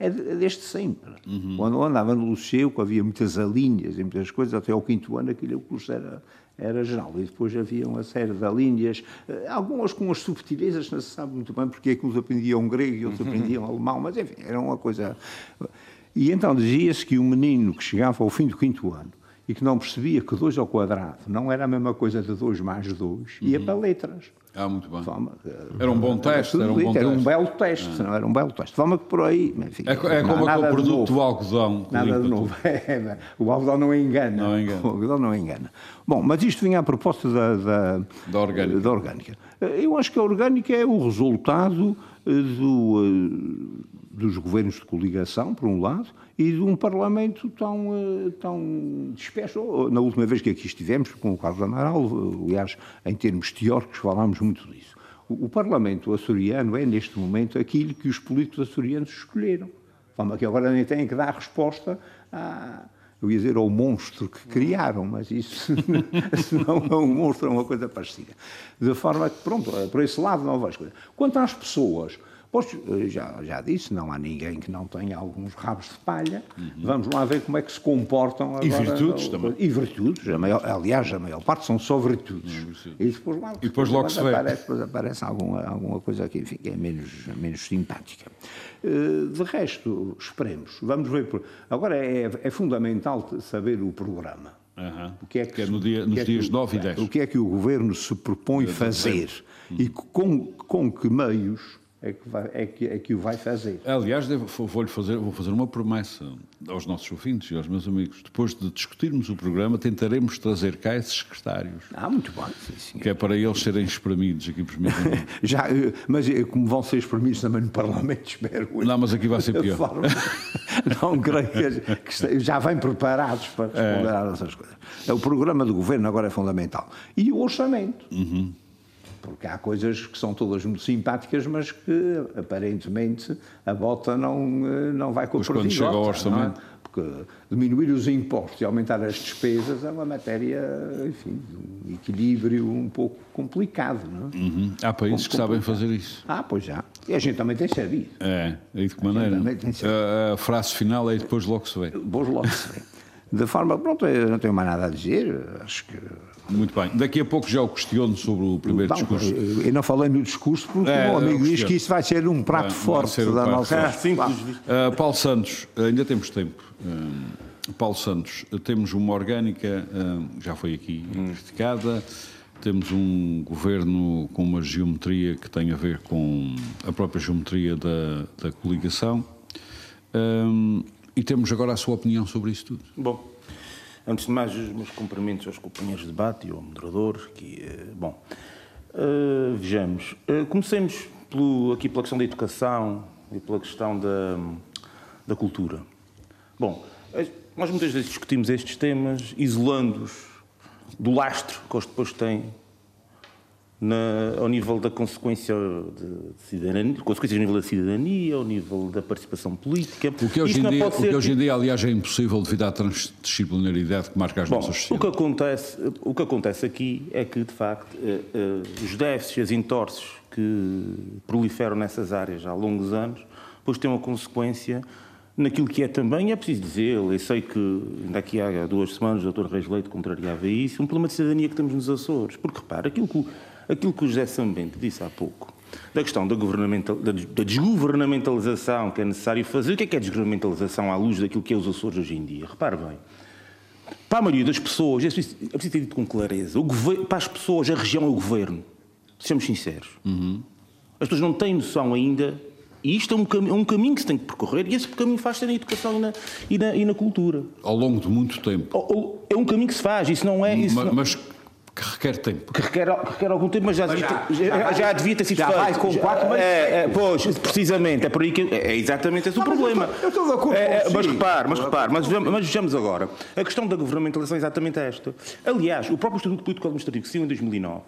C: é, é desde sempre. Uhum. Quando andava no Liceu, havia muitas alíneas e muitas coisas, até ao quinto ano aquilo curso era, era geral. E depois havia uma série de alíneas, eh, algumas com as subtilezas, não se sabe muito bem porque é que uns aprendiam grego e outros aprendiam alemão, mas enfim, era uma coisa... E então dizia-se que o um menino que chegava ao fim do quinto ano e que não percebia que 2 ao quadrado não era a mesma coisa de 2 mais 2, ia uhum. para letras.
B: Ah, muito bem. Forma, era um bom teste.
C: Era um,
B: bom
C: era um belo teste, ah. não era um belo teste. Forma que por aí. Enfim,
B: é, é como aquele produto do algodão.
C: Nada de novo. É, o algodão não engana.
B: Não engana. O
C: algodão não engana. Bom, mas isto vinha à proposta da, da,
B: da, orgânica.
C: da orgânica. Eu acho que a orgânica é o resultado eh, do, eh, dos governos de coligação, por um lado, e de um Parlamento tão, eh, tão disperso. Na última vez que aqui estivemos, com o Carlos Amaral, aliás, em termos teóricos, falámos muito disso. O, Parlamento açoriano é, neste momento, aquilo que os políticos açorianos escolheram. Fama que agora nem têm que dar resposta a eu ia dizer ao monstro que criaram, mas isso não é um monstro, é uma coisa parecida. De forma que, pronto, por esse lado não vejo coisa. Quanto às pessoas, Pois, eh, já, já disse, não há ninguém que não tenha alguns rabos de palha. Uhum. Vamos lá ver como é que se comportam agora.
B: E virtudes também.
C: E virtudes, a maior, aliás, a maior parte são só virtudes. Uhum,
B: e depois, lá, e depois logo se vê.
C: Aparece, aparece alguma, alguma coisa aqui enfim, que é menos, menos simpática. Eh, de resto, esperemos. Vamos ver. Agora, é, é fundamental saber o programa.
B: Uhum. O que é que, que é no dia, nos é dias que, 9 e 10.
C: O que é que o Governo se propõe fazer uhum. e com, com que meios é que, vai, é, que, é que o vai fazer.
B: Aliás, vou-lhe fazer, vou fazer uma promessa aos nossos ouvintes e aos meus amigos. Depois de discutirmos o programa, tentaremos trazer cá esses secretários.
C: Ah, muito bem. Sim,
B: que é para eles serem espremidos aqui por mim.
C: já, eh, mas eh, como vão ser espremidos também no Parlamento, espero.
B: Não, mas aqui vai ser pior.
C: Não creio que, que, já vêm preparados para responder é. a essas coisas. O programa do governo agora é fundamental. E o orçamento.
B: Uhum
C: porque há coisas que são todas muito simpáticas, mas que aparentemente a bota não, eh, não vai
B: cumprir. Mas quando chega ao é? orçamento...
C: É? Porque diminuir os impostos e aumentar as despesas é uma matéria, enfim, de um equilíbrio um pouco complicado. Não é?
B: Uhum. Há países que sabem fazer isso.
C: Ah, pois já. E a gente também tem servido.
B: É, e de que maneira? A, a, frase final é depois logo se vê.
C: Depois logo se vê. De forma, pronto, eu não tenho mais nada a dizer, acho que
B: muito bem. Daqui a pouco já o questiono sobre o primeiro discurso.
C: Eu não falei no discurso porque é, o amigo diz que isso vai ser um prato vai, forte vai um da prato nossa.
B: Forte. Uh, Paulo Santos, ainda temos tempo. Uh, Paulo Santos, temos uma orgânica, uh, já foi aqui hum. criticada. Temos um governo com uma geometria que tem a ver com a própria geometria da, da coligação. E temos agora a sua opinião sobre isso tudo.
E: Bom, Antes de mais, os meus cumprimentos aos companheiros de debate e ao moderador. Que, eh, bom, uh, vejamos. Uh, comecemos pelo, aqui pela questão da educação e pela questão da, da cultura. Bom, nós muitas vezes discutimos estes temas isolando-os do lastro que eles depois têm na, ao nível da consequência de cidadania, consequências ao nível da cidadania, ao nível da participação política.
B: O que hoje, em dia, o que hoje em dia, aliás, é impossível devido à transdisciplinaridade que marca as
E: Bom,
B: nossas sociedades.
E: O que, acontece, o que acontece aqui é que, de facto, eh, eh, os déficits, as entorces que proliferam nessas áreas há longos anos, depois têm uma consequência naquilo que é também, é preciso dizer, eu sei que ainda aqui há duas semanas o Dr. Reis Leite contrariava isso, um problema de cidadania que temos nos Açores. Porque, repara, aquilo que aquilo que o José Sambente disse há pouco, da questão da, governamental, da, desgovernamentalização que é necessário fazer. O que é que é desgovernamentalização à luz daquilo que é os Açores hoje em dia? Repare bem. Para a maioria das pessoas, é preciso, é preciso ter dito com clareza, o governo, para as pessoas a região é o governo. Sejamos sinceros.
B: Uhum.
E: As pessoas não têm noção ainda, e isto é um, cam é um caminho que se tem que percorrer, e esse caminho faz-se na educação e na, e, na, e na, cultura.
B: Ao longo de muito tempo.
E: É um caminho que se faz, isso não é... Isso
B: mas,
E: não...
B: mas que requer tempo.
E: Que requer, que requer algum tempo, mas já, mas já, devia, já, já, já, devia ter sido
C: já
E: feito.
C: vai com quatro meses.
E: É, é, pois, precisamente, é por aí que. É exatamente esse o problema.
C: Eu estou de acordo
E: é, Mas repare, mas repare, mas, mas vejamos agora. A questão da governamentalização é exatamente esta. Aliás, o próprio Estatuto Político Administrativo que saiu em 2009,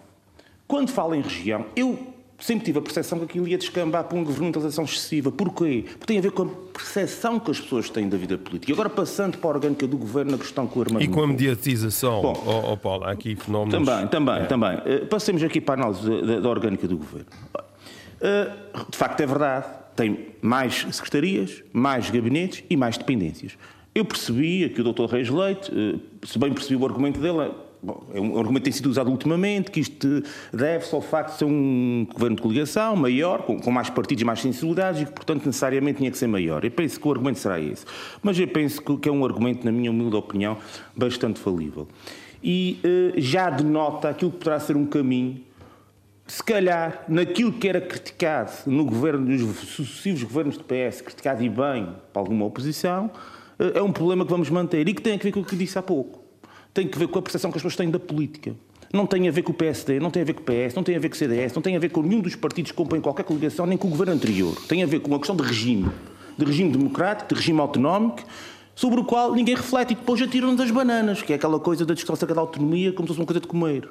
E: quando fala em região, eu sempre tive a percepção que aquilo ia descambar para uma governamentalização excessiva. Porquê? Porque tem a ver com a percepção que as pessoas têm da vida política. E agora, passando para a orgânica do governo, na questão com o
D: armamento. E com a mediatização, Bom, oh, oh Paulo, há aqui fenómenos.
E: Também, também, é. também. Uh, passemos aqui para a análise da, da orgânica do governo. Uh, de facto, é verdade. Tem mais secretarias, mais gabinetes e mais dependências. Eu percebi que o Dr. Reis Leite, uh, se bem percebi o argumento dele, Bom, é um argumento que tem sido usado ultimamente, que isto deve-se ao facto de ser um governo de coligação maior, com, com, mais partidos e mais sensibilidades, e que, portanto, necessariamente tinha que ser maior. Eu penso que o argumento será esse. Mas eu penso que, que é um argumento, na minha humilde opinião, bastante falível. E uh, já denota aquilo que poderá ser um caminho, se calhar, naquilo que era criticado no governo, nos sucessivos governos do PS, criticado e bem para alguma oposição, uh, é um problema que vamos manter e que tem a ver com o que disse há pouco tem que ver com a percepção que as pessoas têm da política. Não tem a ver com o PSD, não tem a ver com o PS, não tem a ver com o CDS, não tem a ver com nenhum dos partidos que compõem qualquer coligação, nem com o governo anterior. Tem a ver com uma questão de regime, de regime democrático, de regime autonómico, sobre o qual ninguém reflete e depois atiram-nos as bananas, que é aquela coisa da discussão da autonomia como se fosse uma coisa de comer.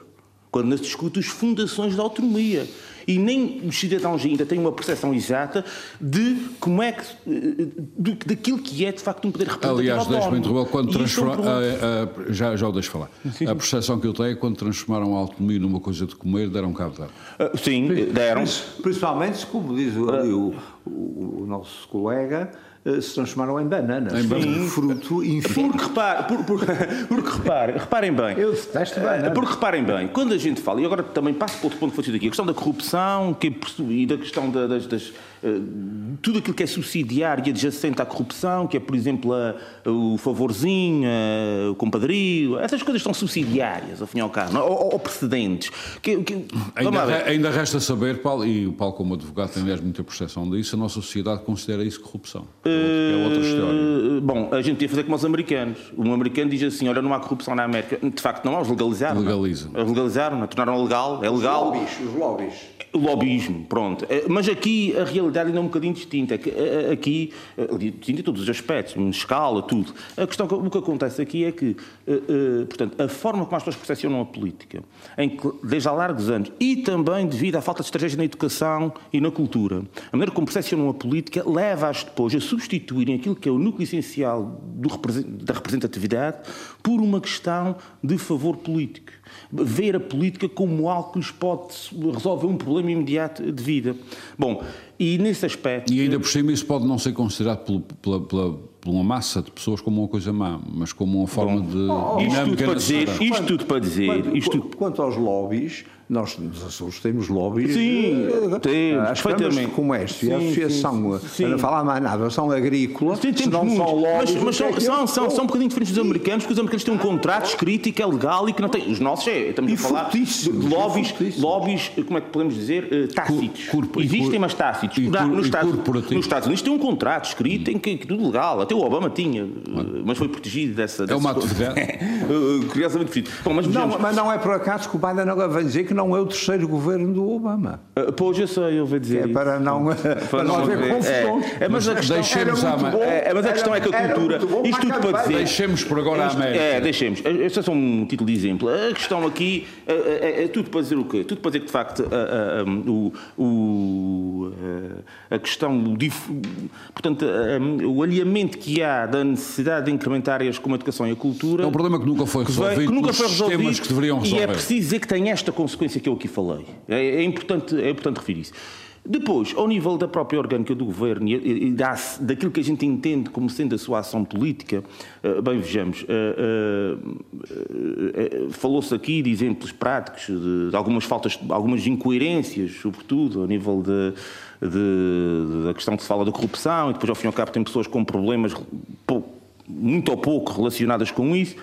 E: Quando não se discute as fundações da autonomia e nem os cidadãos ainda têm uma percepção exata de como é que, de, daquilo que é de facto um poder representativo
B: Aliás, deixe-me interromper, quando transforma, é um já, já o deixo falar. Sim. A percepção que eu tenho é quando transformaram a autonomia numa coisa de comer, deram cabo dela.
E: Uh, sim, deram.
C: Principalmente, como diz ali o, o, o nosso colega, eh, se transformaram em bananas. Em
E: banana. fruto infinito. Porque, repare, por, por, porque repare, reparem bem.
C: Eu detesto bananas.
E: Porque reparem bem, quando a gente fala, e agora também passo para outro ponto que foi aqui, a questão da corrupção que, e da questão das, das eh, tudo aquilo que é subsidiário e adjacente à corrupção, que é, por exemplo, a, o favorzinho, a, o compadrio, essas coisas são subsidiárias, ao fim e ao cabo, ou, ou precedentes. Que, que,
B: ainda, ainda, resta saber, Paulo, e o Paulo, como advogado, tem aliás muita percepção disso, a nossa sociedade considera isso corrupção. É outra história.
E: Uh, bom, a gente ia fazer como os americanos. Um americano diz assim: olha, não há corrupção na América. De facto, não há, os legalizaram.
B: Legalizam.
E: Não? Legalizaram, tornaram legal. É legal.
C: Os lobbies. Os lobbies.
E: O lobbyismo, pronto. Eh, mas aqui a realidade ainda é um bocadinho distinta. Eh, aqui, eh, distinta em todos os aspectos, escala, tudo. A questão, o que acontece aqui é que, portanto, a forma como as pessoas percepcionam a política, em que, desde há largos anos, e também devido à falta de estratégia na educação e na cultura, a maneira como percepcionam a política leva-as depois a substituírem aquilo que é o núcleo essencial do, da representatividade por uma questão de favor político ver a política como algo que lhes pode resolver um problema imediato de vida. Bom, e nesse aspecto.
B: E ainda por cima isso pode não ser considerado pela, pela, por uma massa de pessoas como uma coisa má, mas como uma forma Bom, de.
E: Oh, isto, tudo para dizer, isto tudo para dizer.
C: Quanto,
E: isto...
C: quanto aos lobbies, nós nos Açores temos lobbies.
E: Sim, uh, temos,
C: as câmaras de comércio e a associação, sim, não falar mais nada, são agrícola,
E: sim, se não são lobbies. Mas, mas são, é são, são, são um bocadinho diferentes dos americanos, porque os americanos têm um contrato escrito e que é legal e que não tem. Os nossos é, estamos e a falar de lobbies, lobbies, como é que podemos dizer, uh, tácitos. Existem, mas tácitos. E, nos, Estados, nos Estados Unidos tem um contrato escrito em que, que tudo legal, até o Obama tinha, mas foi protegido dessa.
B: É uma atividade.
E: Curiosamente protegido.
C: Bom, mas, não, mas não é por acaso que o Biden agora vem dizer que não é o terceiro governo do Obama.
E: Uh, pois eu sei, eu vou dizer.
C: É para não, para, para não haver confusões.
E: É, é, mas a questão, deixemos a, bom, é, mas a questão era, é que a cultura. Isto tudo para dizer.
B: Deixemos por agora a América.
E: É, deixemos. Este é só um título de exemplo. A questão aqui é, é, é tudo para dizer o quê? Tudo para dizer que, de facto, a, a, o, o, a questão, o, portanto, o alinhamento que há da necessidade de incrementar áreas como a educação e a cultura.
B: É um problema que nunca foi resolvido. Que, nunca foi resolvido. Que deveriam resolver.
E: E é preciso dizer que tem esta consequência que eu aqui falei. É, é importante, é importante referir isso. Depois, ao nível da própria orgânica do governo e, da, daquilo que a gente entende como sendo a sua ação política, uh, bem, vejamos, uh, uh, falou-se aqui de exemplos práticos, de, de, algumas faltas, algumas incoerências, sobretudo, ao nível de, de, da questão que se fala da corrupção, e depois, ao fim e ao cabo, tem pessoas com problemas muito ou pouco relacionadas com isso.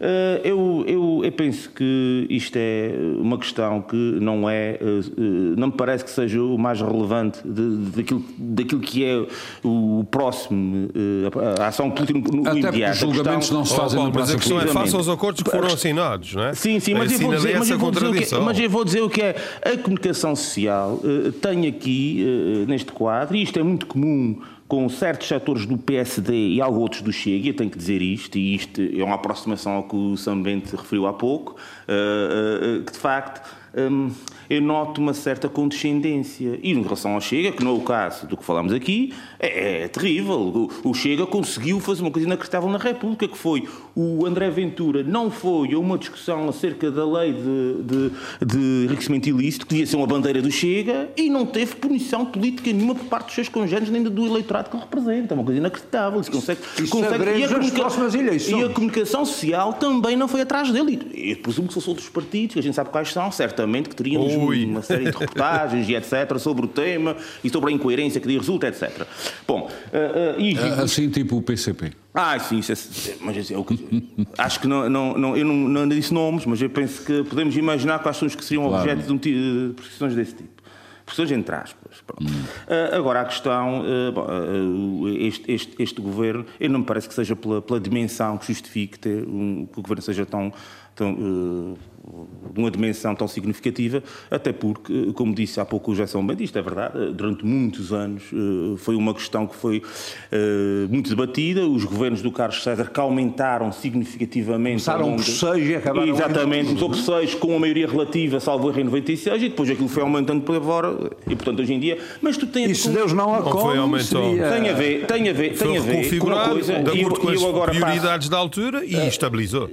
E: Eh, eu, eu, eu, penso que isto é uma questão que não é, eh, eh, não me parece que seja o mais relevante de, daquilo, daquilo que é o próximo, a ação política no
B: Até
E: imediato.
B: Os julgamentos não se fazem oh,
D: no Mas a questão é face aos acordos que foram assinados, não é?
E: Sim, sim, mas eu, vou dizer, mas, eu vou dizer que, mas eu vou dizer o que é a comunicação social tem aqui, neste quadro, e isto é muito comum com certos setores do PSD e alguns outros do Chega, eu tenho que dizer isto, e isto é uma aproximação ao que o São Bento referiu há pouco, uh, uh, que de facto. Eu noto uma certa condescendência. E em relação ao Chega, que não é o caso do que falamos aqui, é, é terrível. O, o, Chega conseguiu fazer uma coisa inacreditável na República, que foi o André Ventura não foi a uma discussão acerca da lei de, de, de enriquecimento ilícito, que devia ser uma bandeira do Chega, e não teve punição política nenhuma por parte dos seus congêneres, nem do eleitorado que ele representa. É uma coisa inacreditável. Isso consegue,
C: Isso
E: consegue,
C: e, a comunica...
E: e a comunicação social também não foi atrás dele. Eu presumo que se fosse outros partidos, que a gente sabe quais são, certamente que teríamos Ui. uma série de reportagens e etc. sobre o tema e sobre a incoerência que daí resulta, etc. Bom, uh, uh,
B: e... assim tipo o PCP.
E: Ah, sim, isso é, mas assim, eu, acho que não, não, não, eu não, não disse nomes, mas eu penso que podemos imaginar quais são os que seriam claro. objeto de, um, de prescrições desse tipo. Prescrições entre aspas. Hum. Uh, agora, a questão, uh, este, este, este, governo, eu não me parece que seja pela, pela dimensão que justifique ter um, que o governo seja tão, tão uh, de uma dimensão tão significativa, até porque, como disse há pouco o Gerson bem, isto é verdade, durante muitos anos eh, foi uma questão que foi eh, muito debatida, os governos do Carlos César que aumentaram significativamente...
C: Começaram por seis e acabaram...
E: Exatamente, começou por seis com uma maioria relativa, salvo erro em 96, e depois aquilo foi aumentando por fora, e portanto hoje em dia... Mas tu tens...
C: E se Deus não a
D: foi aumentou.
E: Tem a ver, tem a ver, tem a ver
D: com uma coisa... De acordo com as prioridades passo, da altura e estabilizou.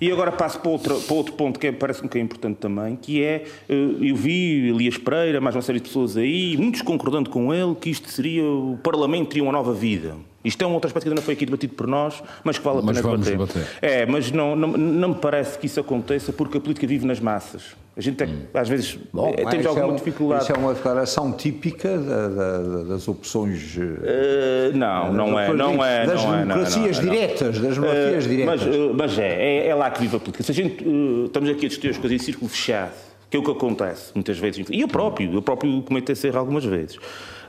E: E agora passo para outro, para outro ponto que é, parece-me que é importante também, que é, eh, eu vi Elias Pereira, mais uma série de pessoas aí, muitos concordando com ele, que isto seria, o Parlamento teria uma nova vida. Isto é um outro aspecto que ainda não foi aqui debatido por nós, mas que vale a pena
B: debater.
E: debater. É, mas não, não, não me parece que isso aconteça porque a política vive nas massas. A gente, hum. às vezes, Bom, é, temos alguma
C: é
E: dificuldade.
C: Isso é uma declaração típica da, da, das opções. Uh,
E: não, não é, não é.
C: Das
E: não
C: democracias
E: é, não,
C: diretas. Das democracias uh, diretas.
E: Mas, mas é, é, é, lá que vive a política. Se a gente. Uh, estamos aqui a discutir as coisas em círculo fechado, que é o que acontece muitas vezes. E eu próprio, eu próprio cometi esse erro algumas vezes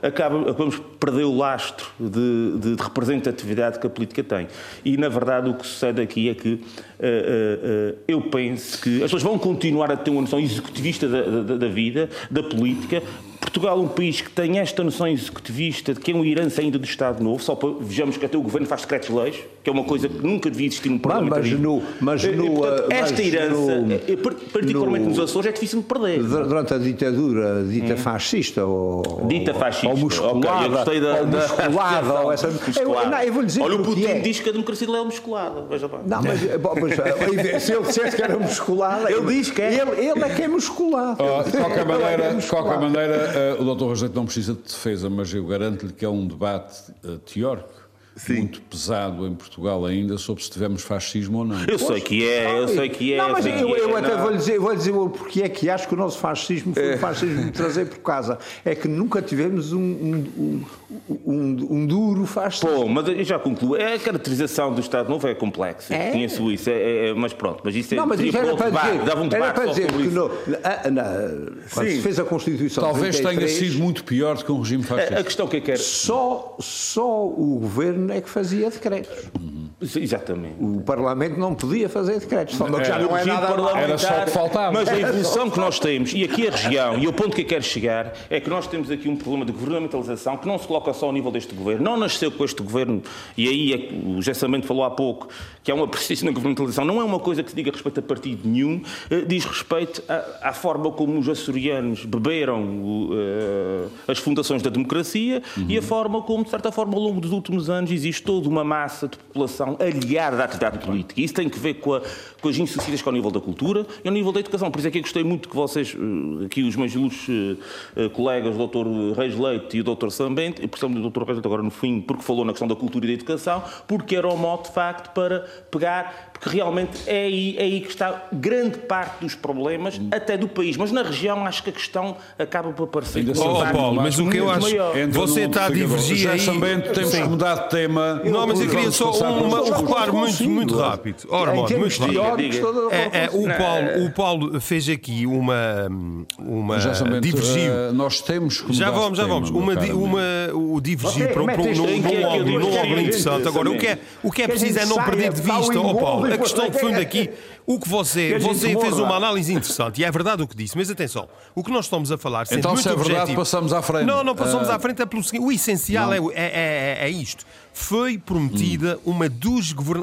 E: acaba, por perder o lastro de, de, de, representatividade que a política tem. E, na verdade, o que sucede aqui é que uh, uh, eu penso que as pessoas vão continuar a ter uma noção executivista da, da, da vida, da política, Portugal é um país que tem esta noção executivista de que é uma herança ainda do Estado Novo, só para vejamos que até o Governo faz decretos-leis, que é uma coisa que nunca devia existir num
C: parlamentarismo. Mas, no, mas no,
E: portanto, esta mas herança, no, particularmente no, nos Açores, é difícil de perder.
C: Durante a ditadura dita hum. fascista ou,
E: dita fascista,
C: ou musculada, okay, da, ou musculada, ou essa...
E: Eu, não, eu vou dizer Olha, o Putin é. diz que a democracia dele é musculada, veja bem.
C: Não, mas, mas se ele dissesse que era musculada...
E: Ele diz que é.
C: Ele, ele é que é musculado.
B: Oh, de qualquer maneira, é qualquer maneira uh, o Dr. Rosete não precisa de defesa, mas eu garanto-lhe que é um debate uh, teórico Sim. muito pesado em Portugal ainda sobre se tivemos fascismo ou não.
E: Eu sei que é, eu sei que é.
C: Não, mas eu, eu até vou dizer, vou dizer porque é que acho que o nosso fascismo foi o fascismo de trazer por casa. É que nunca tivemos um, um, um, um duro fascismo.
E: Pô, mas eu já concluo. É a caracterização do Estado Novo é complexa. É? Conheço isso, é, é, é, mas pronto. Mas isso é,
C: não, mas isso era para dizer,
E: dava um
C: era para dizer que no, a, na, quando Sim. se fez a Constituição
B: Talvez tenha sido muito pior do que um regime fascista.
E: A, a questão que eu quero...
C: Só, só o governo é que fazia decretos.
E: Exatamente.
C: O Parlamento não podia fazer decretos. Só
E: já não é nada parlamentar. Era só que faltava. Mas a evolução que nós temos, e aqui a região, e o ponto que eu quero chegar, é que nós temos aqui um problema de governamentalização que não se coloca só ao nível deste governo. Não nasceu com este governo, e aí é, o Gessamento falou há pouco, que há uma persistência na governamentalização. Não é uma coisa que se diga respeito a partido nenhum, eh, diz respeito à, à forma como os açorianos beberam uh, as fundações da democracia uhum. e a forma como, de certa forma, ao longo dos últimos anos existe toda uma massa de população aliada à atividade política. Isso tem que ver com, a, com as insuficiências que ao nível da cultura e ao nível da educação. Por isso é que eu gostei muito que vocês, eh, aqui os meus ilustres eh, colegas, o Dr. Reis Leite e o Dr. Sambente, e precisamente o Dr. Reis Leite agora no fim, porque falou na questão da cultura e da educação, porque era o modo de facto para pegar, porque realmente é aí, é aí que está grande parte dos problemas, até do país. Mas na região acho que a questão acaba por aparecer.
D: Oh, Paulo, mas o que eu acho. Você está a divergir aí.
B: Sambente, temos que mudar de tema.
D: Não, mas eu queria só uma, um reparo muito, muito rápido. Ora, muito rápido. É, é, o, Paulo, o Paulo fez aqui uma. uma divergiu. Uh,
B: nós temos que
D: Já vamos, já vamos. Uma, uma, o divergir para, um, num interessante. Agora, o que é, o que é preciso é não perder de vista, ó Paulo, a questão de fundo aqui. O que você, você fez uma análise interessante e é verdade o que disse, mas atenção, o que nós estamos a falar,
B: sendo então,
D: muito
B: se é
D: objetivo,
B: verdade, passamos à frente.
D: Não, não passamos uh, à frente, é pelo seguinte: o essencial é, é, é, é isto foi prometida uma,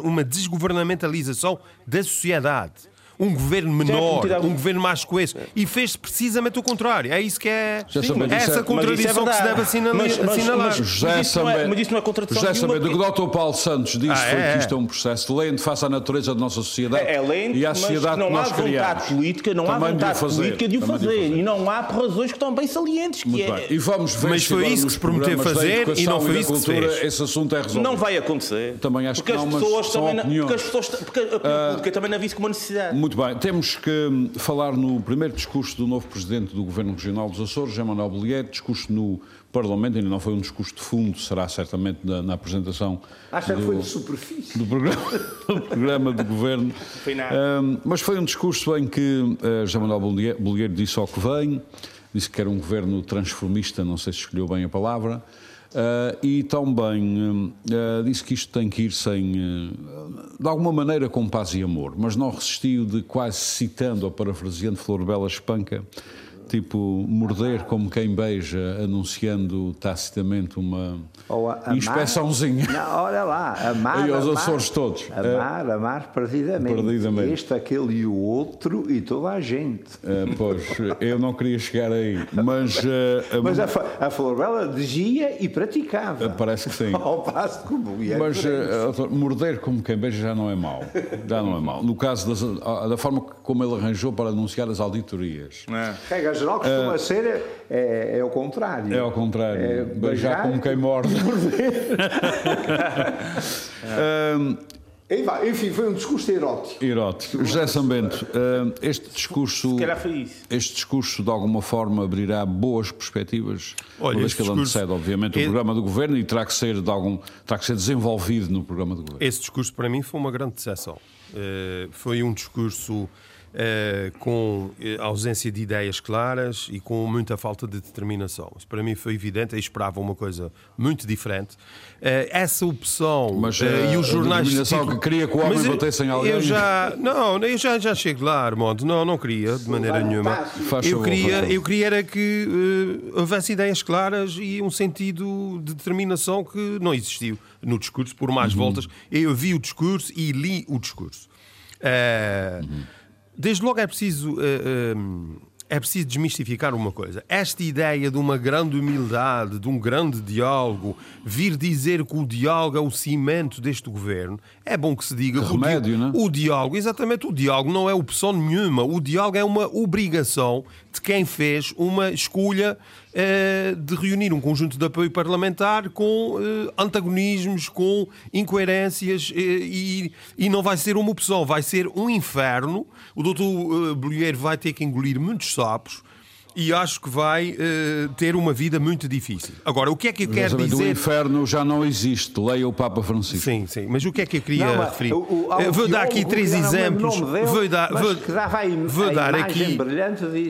D: uma desgovernamentalização da sociedade. Um governo menor,
E: tirar-
D: um governo mais coeso. E fez precisamente o contrário. É isso que é. É
B: é-
D: essa
B: mas
D: contradição que se deve assinalar.
E: mas-
B: José
E: isso não é-
B: Sambento-
E: mas isso não é contradição
B: José Sambento, o que o Dr. Paulo Santos disse
D: Ah,
B: foi
D: é,
B: que
D: é.
B: isto é um processo lento face à natureza da nossa sociedade
E: É lento,
B: e à
E: mas
B: sociedade
E: não
B: que
E: há
B: nós
E: vontade
B: criamos.
E: política, não há
B: Também de o
E: vontade
B: fazer,
E: política de o fazer. E não há por razões que estão bem salientes, que
B: Muito
E: é...
B: bem. E vamos ver
D: Mas foi isso que se prometeu fazer e não foi isso que se fez.
B: esse assunto é resolvido.
E: Não vai acontecer.
B: Também acho
E: porque
B: que não,
E: as
B: mas
E: pessoas
B: são
E: também não- porque as pessoas, porque a opinião pública também não vê isso como uma necessidade.
B: Muito bem, temos que hum, falar no primeiro discurso do novo Presidente do Governo Regional dos Açores, José Manuel Bolieiro, discurso no Parlamento, ainda não foi um discurso de fundo, será certamente na, na apresentação
C: Acha que
B: do,
C: foi de superfície?
B: do programa, do programa de Governo.
E: Foi nada.
B: Hum, mas foi um discurso em que uh, José Manuel Bolieiro disse ao que vem, disse que era um governo transformista, não sei se escolheu bem a palavra, Uh, e também uh, disse que isto tem que ir sem, uh, de alguma maneira, com paz e amor, mas não resistiu de quase citando ou parafraseando Flor Bela Espanca, tipo morder como quem beija, anunciando tacitamente uma
C: Ou a- amar-
B: inspeçãozinha.
C: Não, olha lá, amar.
B: E aos
C: amar,
B: Açores todos.
C: Amar, amar perdidamente.
B: Perdidamente.
C: Este, aquele e o outro e toda a gente.
B: Uh, pois, eu não queria chegar aí, mas, uh,
C: Mas a, a Flor Bela dizia e praticava.
B: parece que sim.
C: Ao passo que o
B: Mas uh, morder como quem beija já não é mau. Já não é mau. No caso das- da forma como ele arranjou para anunciar as auditorias.
C: Regra geral costuma ser é, é o contrário.
B: É ao contrário.
C: É
B: beijar como quem morde. Hum,
C: E vai, Enfim, foi um discurso erótico.
B: Erótico. José Sambento, este discurso.
E: Se calhar foi isso.
B: Este discurso, de alguma forma, abrirá boas perspectivas,
D: Olha,
B: uma vez que ele
D: discurso-
B: antecede, obviamente, o
D: é-
B: programa do governo e terá que ser, de algum, terá que ser desenvolvido no programa do governo.
D: Esse discurso para mim foi uma grande decepção. Eh, foi um discurso eh, com eh, ausência de ideias claras e com muita falta de determinação. Isso para mim foi evidente. Eu esperava uma coisa muito diferente. Eh, essa opção
B: Mas,
D: eh, e os
B: a
D: jornais de
B: determinação
D: título-
B: que queria que o homem batesse em alguém?
D: Eu já não, eu já já chego lá, Armando. Não, não queria de maneira nenhuma.
B: Faz
D: Eu
B: favor,
D: queria, eu queria era que houvesse ideias claras e um sentido de determinação que não existiu no discurso, por mais
B: Uhum.
D: voltas. Eu vi o discurso e li o discurso. Eh, Desde logo é preciso. eh, eh, é preciso desmistificar uma coisa. Esta ideia de uma grande humildade, de um grande diálogo, vir dizer que o diálogo é o cimento deste governo, é bom que se diga. que o di-
B: remédio, não é?
D: o diálogo, exatamente, o diálogo não é opção nenhuma. O diálogo é uma obrigação de quem fez uma escolha de reunir um conjunto de apoio parlamentar com eh, antagonismos, com incoerências eh, e, e não vai ser uma opção, vai ser um inferno. O doutor Bolheiro vai ter que engolir muitos sapos. E acho que vai eh, ter uma vida muito difícil. Agora, o que é que eu quero
B: Exatamente, O
D: dizer?
B: inferno já não existe. Leia o Papa Francisco.
D: Sim, sim. Mas o que é que eu queria
C: Não, mas
D: referir?
C: o- o- há
D: Eh, vou dar aqui três
C: o
D: exemplos. Vou dar, vou, vou dar aqui.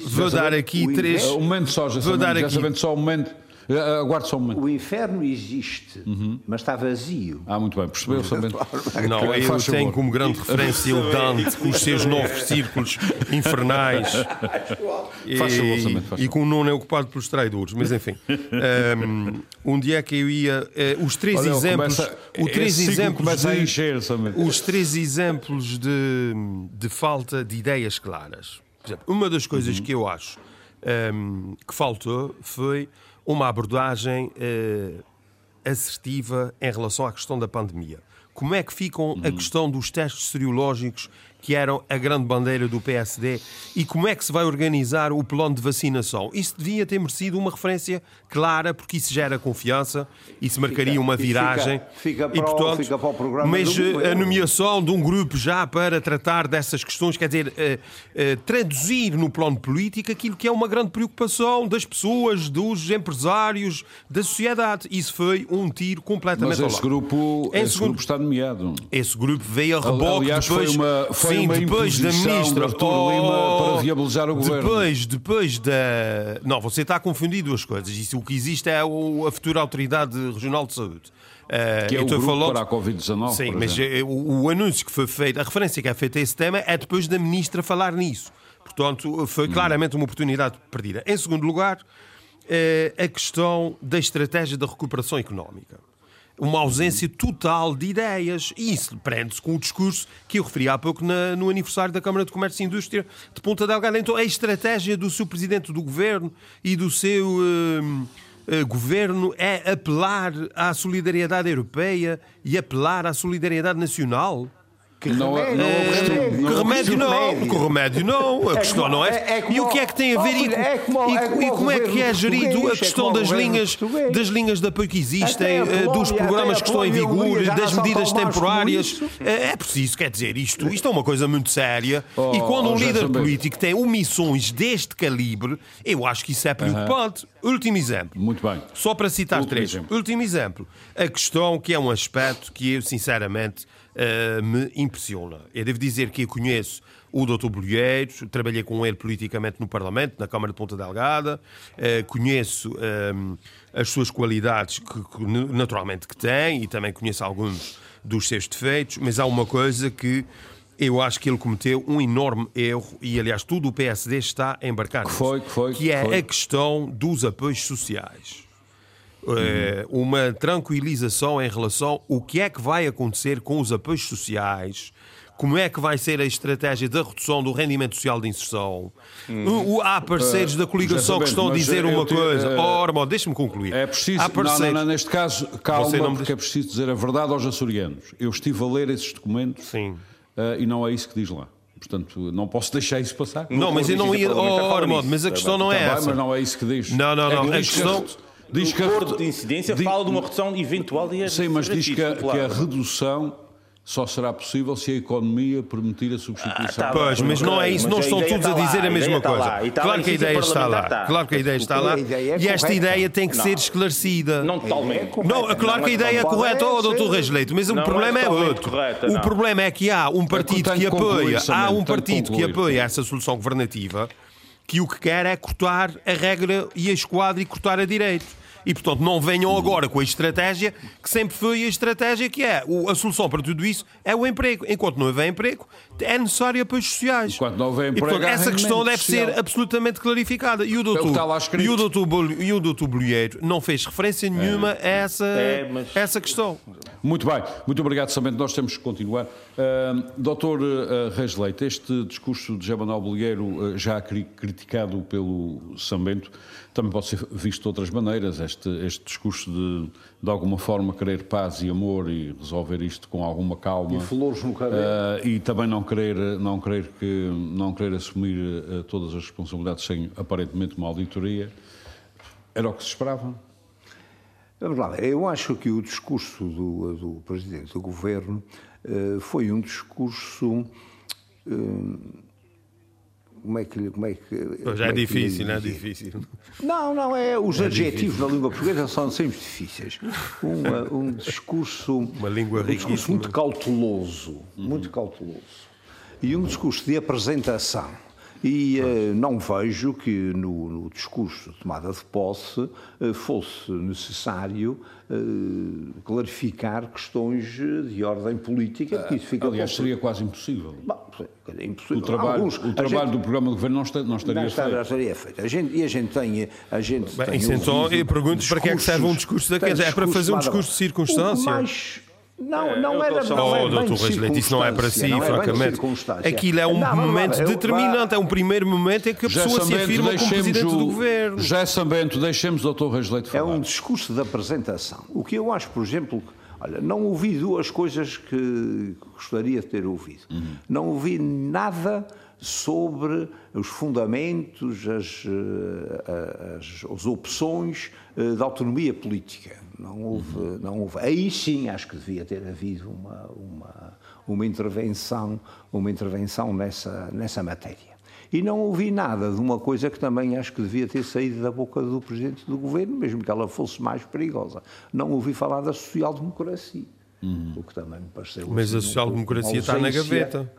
D: Vou dar aqui
C: O
D: três.
B: Um momento só, já
D: Vou dar aqui-
B: sabendo só um momento. Eh, Aguarde só um momento.
C: O inferno existe,
D: Uhum.
C: mas está vazio.
B: Ah, muito bem, percebeu, Sambento?
D: Não, tenho
B: favor.
D: como grande referência o Dante com os seus nove círculos infernais e,
B: Faz favor, Samento, faz
D: e com o nono é ocupado pelos traidores. Mas enfim, um, um dia que eu ia. eh, os três
B: Olha,
D: exemplos.
B: começa-
D: o três
B: esse ciclo
D: exemplos de-
B: encher,
D: os três exemplos de, de falta de ideias claras. Por exemplo, uma das coisas
B: Uhum.
D: que eu acho hum, que faltou foi uma abordagem eh, assertiva em relação à questão da pandemia. Como é que ficam
B: Uhum.
D: a questão dos testes seriológicos que eram a grande bandeira do PSD e como é que se vai organizar o plano de vacinação? Isso devia ter merecido uma referência clara, porque isso gera confiança, isso marcaria uma
C: e fica-
D: viragem.
C: fica
D: e, portanto,
C: fica para o programa
D: mas eh, a nomeação de um grupo já para tratar dessas questões, quer dizer, eh, eh, traduzir no plano político aquilo que é uma grande preocupação das pessoas, dos empresários, da sociedade. Isso foi um tiro completamente
B: Mas
D: ao
B: esse
D: lado.
B: grupo,
D: Em
B: esse
D: segundo-
B: grupo está nomeado.
D: Esse grupo veio a reboque
B: Aliás, foi
D: depois,
B: uma- foi
D: sim, depois da ministra
B: de Artur Lima para viabilizar o governo.
D: Depois, depois da. Não, você está a confundir duas coisas. Isso, o que existe é a futura Autoridade Regional de Saúde. Eh,
B: Que é o grupo
D: falar-
B: para a Covid-19,
D: Sim, mas eh, o, o anúncio que foi feito, a referência que é feita a esse tema é depois da ministra falar nisso. Portanto, foi
B: Hum.
D: claramente uma oportunidade perdida. Em segundo lugar, eh, a questão da estratégia da recuperação económica. Uma ausência total de ideias. E isso prende-se com o discurso que eu referi há pouco na, no aniversário da Câmara de Comércio e Indústria de Ponta Delgada. Então, a estratégia do seu presidente do governo e do seu hum, eh, governo é apelar à solidariedade europeia e apelar à solidariedade nacional.
C: Que
B: Não é-
C: remédio,
B: não é
C: que remédio,
B: não
D: Que
B: é
D: remédio não, que remédio não, a
C: É
D: questão
C: como-
D: não é.
C: é- é como-
D: e o que é que tem a ver e,
C: é como-
D: e-
C: é como
D: e como é que é gerido a
C: é
D: questão das linhas,
C: português.
D: das linhas de apoio que existem, eh, dos programas que estão em vigor, das medidas temporárias.
C: isso.
D: É é preciso, quer dizer, isto, isto é uma coisa muito séria.
B: Oh,
D: e quando um líder político tem omissões deste calibre, eu acho que isso é preocupante. Último exemplo.
B: Muito bem.
D: Só para citar
B: Último
D: três.
B: exemplo.
D: Último exemplo. A questão que é um aspecto que eu, sinceramente, eh, me impressiona. Eu devo dizer que eu conheço o Dr. Bolheiro, trabalhei com ele politicamente no Parlamento, na Câmara de Ponta Delgada, eh, conheço eh, as suas qualidades, que, que naturalmente que tem, e também conheço alguns dos seus defeitos, mas há uma coisa que eu acho que ele cometeu um enorme erro, e aliás todo o PSD está a embarcar
B: Que foi, que foi,
D: que é
B: foi.
D: a questão dos apoios sociais. Eh, uma tranquilização em relação ao que é que vai acontecer com os apoios sociais, como é que vai ser a estratégia da redução do rendimento social de inserção. O- o- há parceiros da coligação que estão a dizer uma
B: tive,
D: coisa.
B: eh,
D: Ora, bom, deixa-me concluir.
B: É preciso,
D: Há
B: não, não,
D: parceiros.
B: não, neste caso,
D: Você
B: calma,
D: não me
B: porque é preciso dizer a verdade aos açorianos. Eu estive a ler esses documentos
D: Sim.
B: eh, e não é isso que diz lá. Portanto, não posso deixar isso passar.
D: Não, mas eu não ia. Oh, mas a questão não é
B: Também,
D: essa.
B: mas não é isso que diz.
D: Não, não,
B: É
D: não, a questão-
B: Diz que
E: o
B: a-
E: acordo de incidência
B: di-
E: fala de uma redução eventual de
B: Sim, mas diz que a, que a redução só será possível se a economia permitir a substituição.
E: Ah, tá
D: Pois, mas não é isso,
E: Mas
D: não estão todos a
E: está lá,
D: dizer a mesma
E: está
D: coisa.
E: lá, está lá
D: Claro que a ideia está lá,
E: parlamentar.
D: claro que a ideia está lá,
C: ideia é
D: e esta
C: correta.
D: ideia tem que
E: Não.
D: ser esclarecida.
E: Não totalmente.
D: Não, claro que a ideia é correta, oh, doutor Reis Leite, mas o
E: Não,
D: problema
E: é
D: é outro.
E: correta,
D: o
E: não.
D: problema é que há um partido que
B: que
D: apoia, há um
B: que
D: partido que apoia essa solução governativa que o que quer é cortar a regra e a esquadra e cortar a direito. E, portanto, não venham agora com a estratégia que sempre foi a estratégia que é. O- A solução para tudo isso é o emprego. Enquanto não houver emprego, é necessário apoios sociais.
B: Enquanto não houver
D: E,
B: emprego,
D: portanto,
B: há
D: essa questão deve ser
B: social.
D: absolutamente clarificada. E o doutor, e o doutor, e o doutor Bolheiro não fez referência nenhuma a essa,
E: É, mas-
D: a essa questão.
B: Muito bem, muito obrigado, Samento. Nós temos que continuar. Uh, doutor uh, Reis Leite, este discurso de José Manuel Bolheiro, uh, já cri- criticado pelo Samento, também pode ser visto de outras maneiras. Este, este discurso de, de alguma forma, querer paz e amor e resolver isto com alguma calma.
C: E flores no cabelo.
B: Uh, e também não querer, não querer, que, não querer assumir uh, todas as responsabilidades sem, aparentemente, uma auditoria. Era o que se esperava.
C: Vamos lá eu acho que o discurso do, do Presidente do Governo eh, foi um discurso. Como é que. Como é que
D: Pois é
C: lhe
D: difícil, é
C: dizer?
D: difícil.
C: Não, não, é, os adjetivos na língua portuguesa são sempre difíceis. Um, eh, um discurso.
D: Uma língua
C: um discurso muito cauteloso. Muito cauteloso. E um discurso de apresentação. E eh, não vejo que no, no discurso de tomada de posse eh, fosse necessário eh, clarificar questões de ordem política, porque isso fica
B: Aliás, seria quase impossível.
C: Bom, é impossível.
B: O trabalho,
C: Alguns-
B: o trabalho
C: gente-
B: do programa de governo não, esta- não estaria
C: não está-
B: feito.
C: já estaria feito. A gente, e a gente tem. A gente
D: Bem,
C: tem
D: então,
C: ouvido
D: eu pergunto para que é que serve um discurso daqueles? É para fazer um discurso de circunstância?
C: O que mais- Não,
E: É,
C: não era
E: só-
C: não é
D: Oh, doutor Leite, isso não é para si,
C: é
D: francamente. Aquilo é um
C: Não, lá
D: momento
C: ver, eu-
D: determinante, é um primeiro momento em que a
B: José
D: pessoa se afirma como presidente
B: o-
D: do governo.
B: José Sambento, deixemos o Dr. Reis Leite
C: É
B: falar.
C: um discurso de apresentação. O que eu acho, por exemplo, olha, não ouvi duas coisas que gostaria de ter ouvido. Não ouvi nada sobre os fundamentos, as, eh, as, as opções eh, da autonomia política. Não houve, não houve. Aí sim acho que devia ter havido uma, uma, uma intervenção, uma intervenção nessa, nessa matéria. E não ouvi nada de uma coisa que também acho que devia ter saído da boca do Presidente do Governo, mesmo que ela fosse mais perigosa. Não ouvi falar da social-democracia, o que também me pareceu...
D: Mas
C: assim,
D: a social-democracia está na gaveta.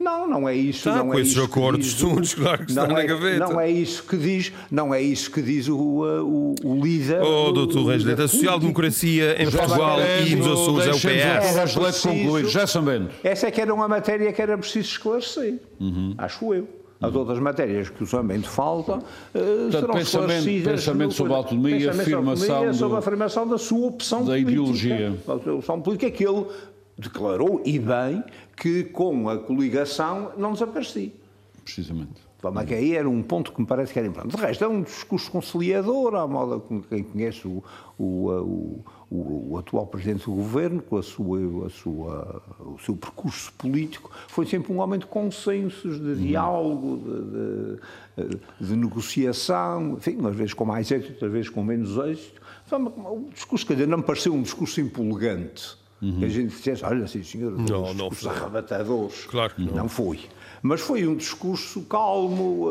C: Não, não é isso.
D: Está,
C: não
D: com
C: é
D: esses
C: isso
D: acordos
C: o-
D: todos, claro que está
C: não
D: na
C: é-
D: gaveta.
C: Não é isso que diz, não é isso que diz o, o, o líder...
D: Oh,
C: o-
D: doutor Reis Leite, a social-democracia em
B: Já
D: Portugal e nos Açores é o
B: o.
D: PS.
C: Preciso-
B: concluir. José Sambento.
C: Essa é que era uma matéria que era preciso esclarecer,
B: Uhum.
C: acho eu. As outras matérias que somente faltam uh, serão
B: pensamento-
C: esclarecidas
B: pensamento sobre a autonomia,
C: pensamento sobre a
B: afirmação
C: autonomia, sobre
B: do-
C: a afirmação da sua opção
B: da
C: política.
B: ideologia.
C: Da sua opção política que ele declarou, e bem, que com a coligação não desaparecia.
B: Precisamente.
C: Vamos que aí era um ponto que me parece que era importante. De resto, é um discurso conciliador, à moda com quem conhece o, o, o, o- o atual Presidente do Governo, com a sua, a sua, o seu percurso político. Foi sempre um homem de consensos, de diálogo, de, de- de negociação, enfim, umas vezes com mais êxito, outras vezes com menos êxito. Foi uma- um discurso, quer dizer, não me pareceu um discurso empolgante. Que a gente dissesse, olha, sim, senhor,
D: Não,
C: os
D: não
C: arrebatadores.
D: Claro que não.
C: Não foi. Mas foi um discurso calmo,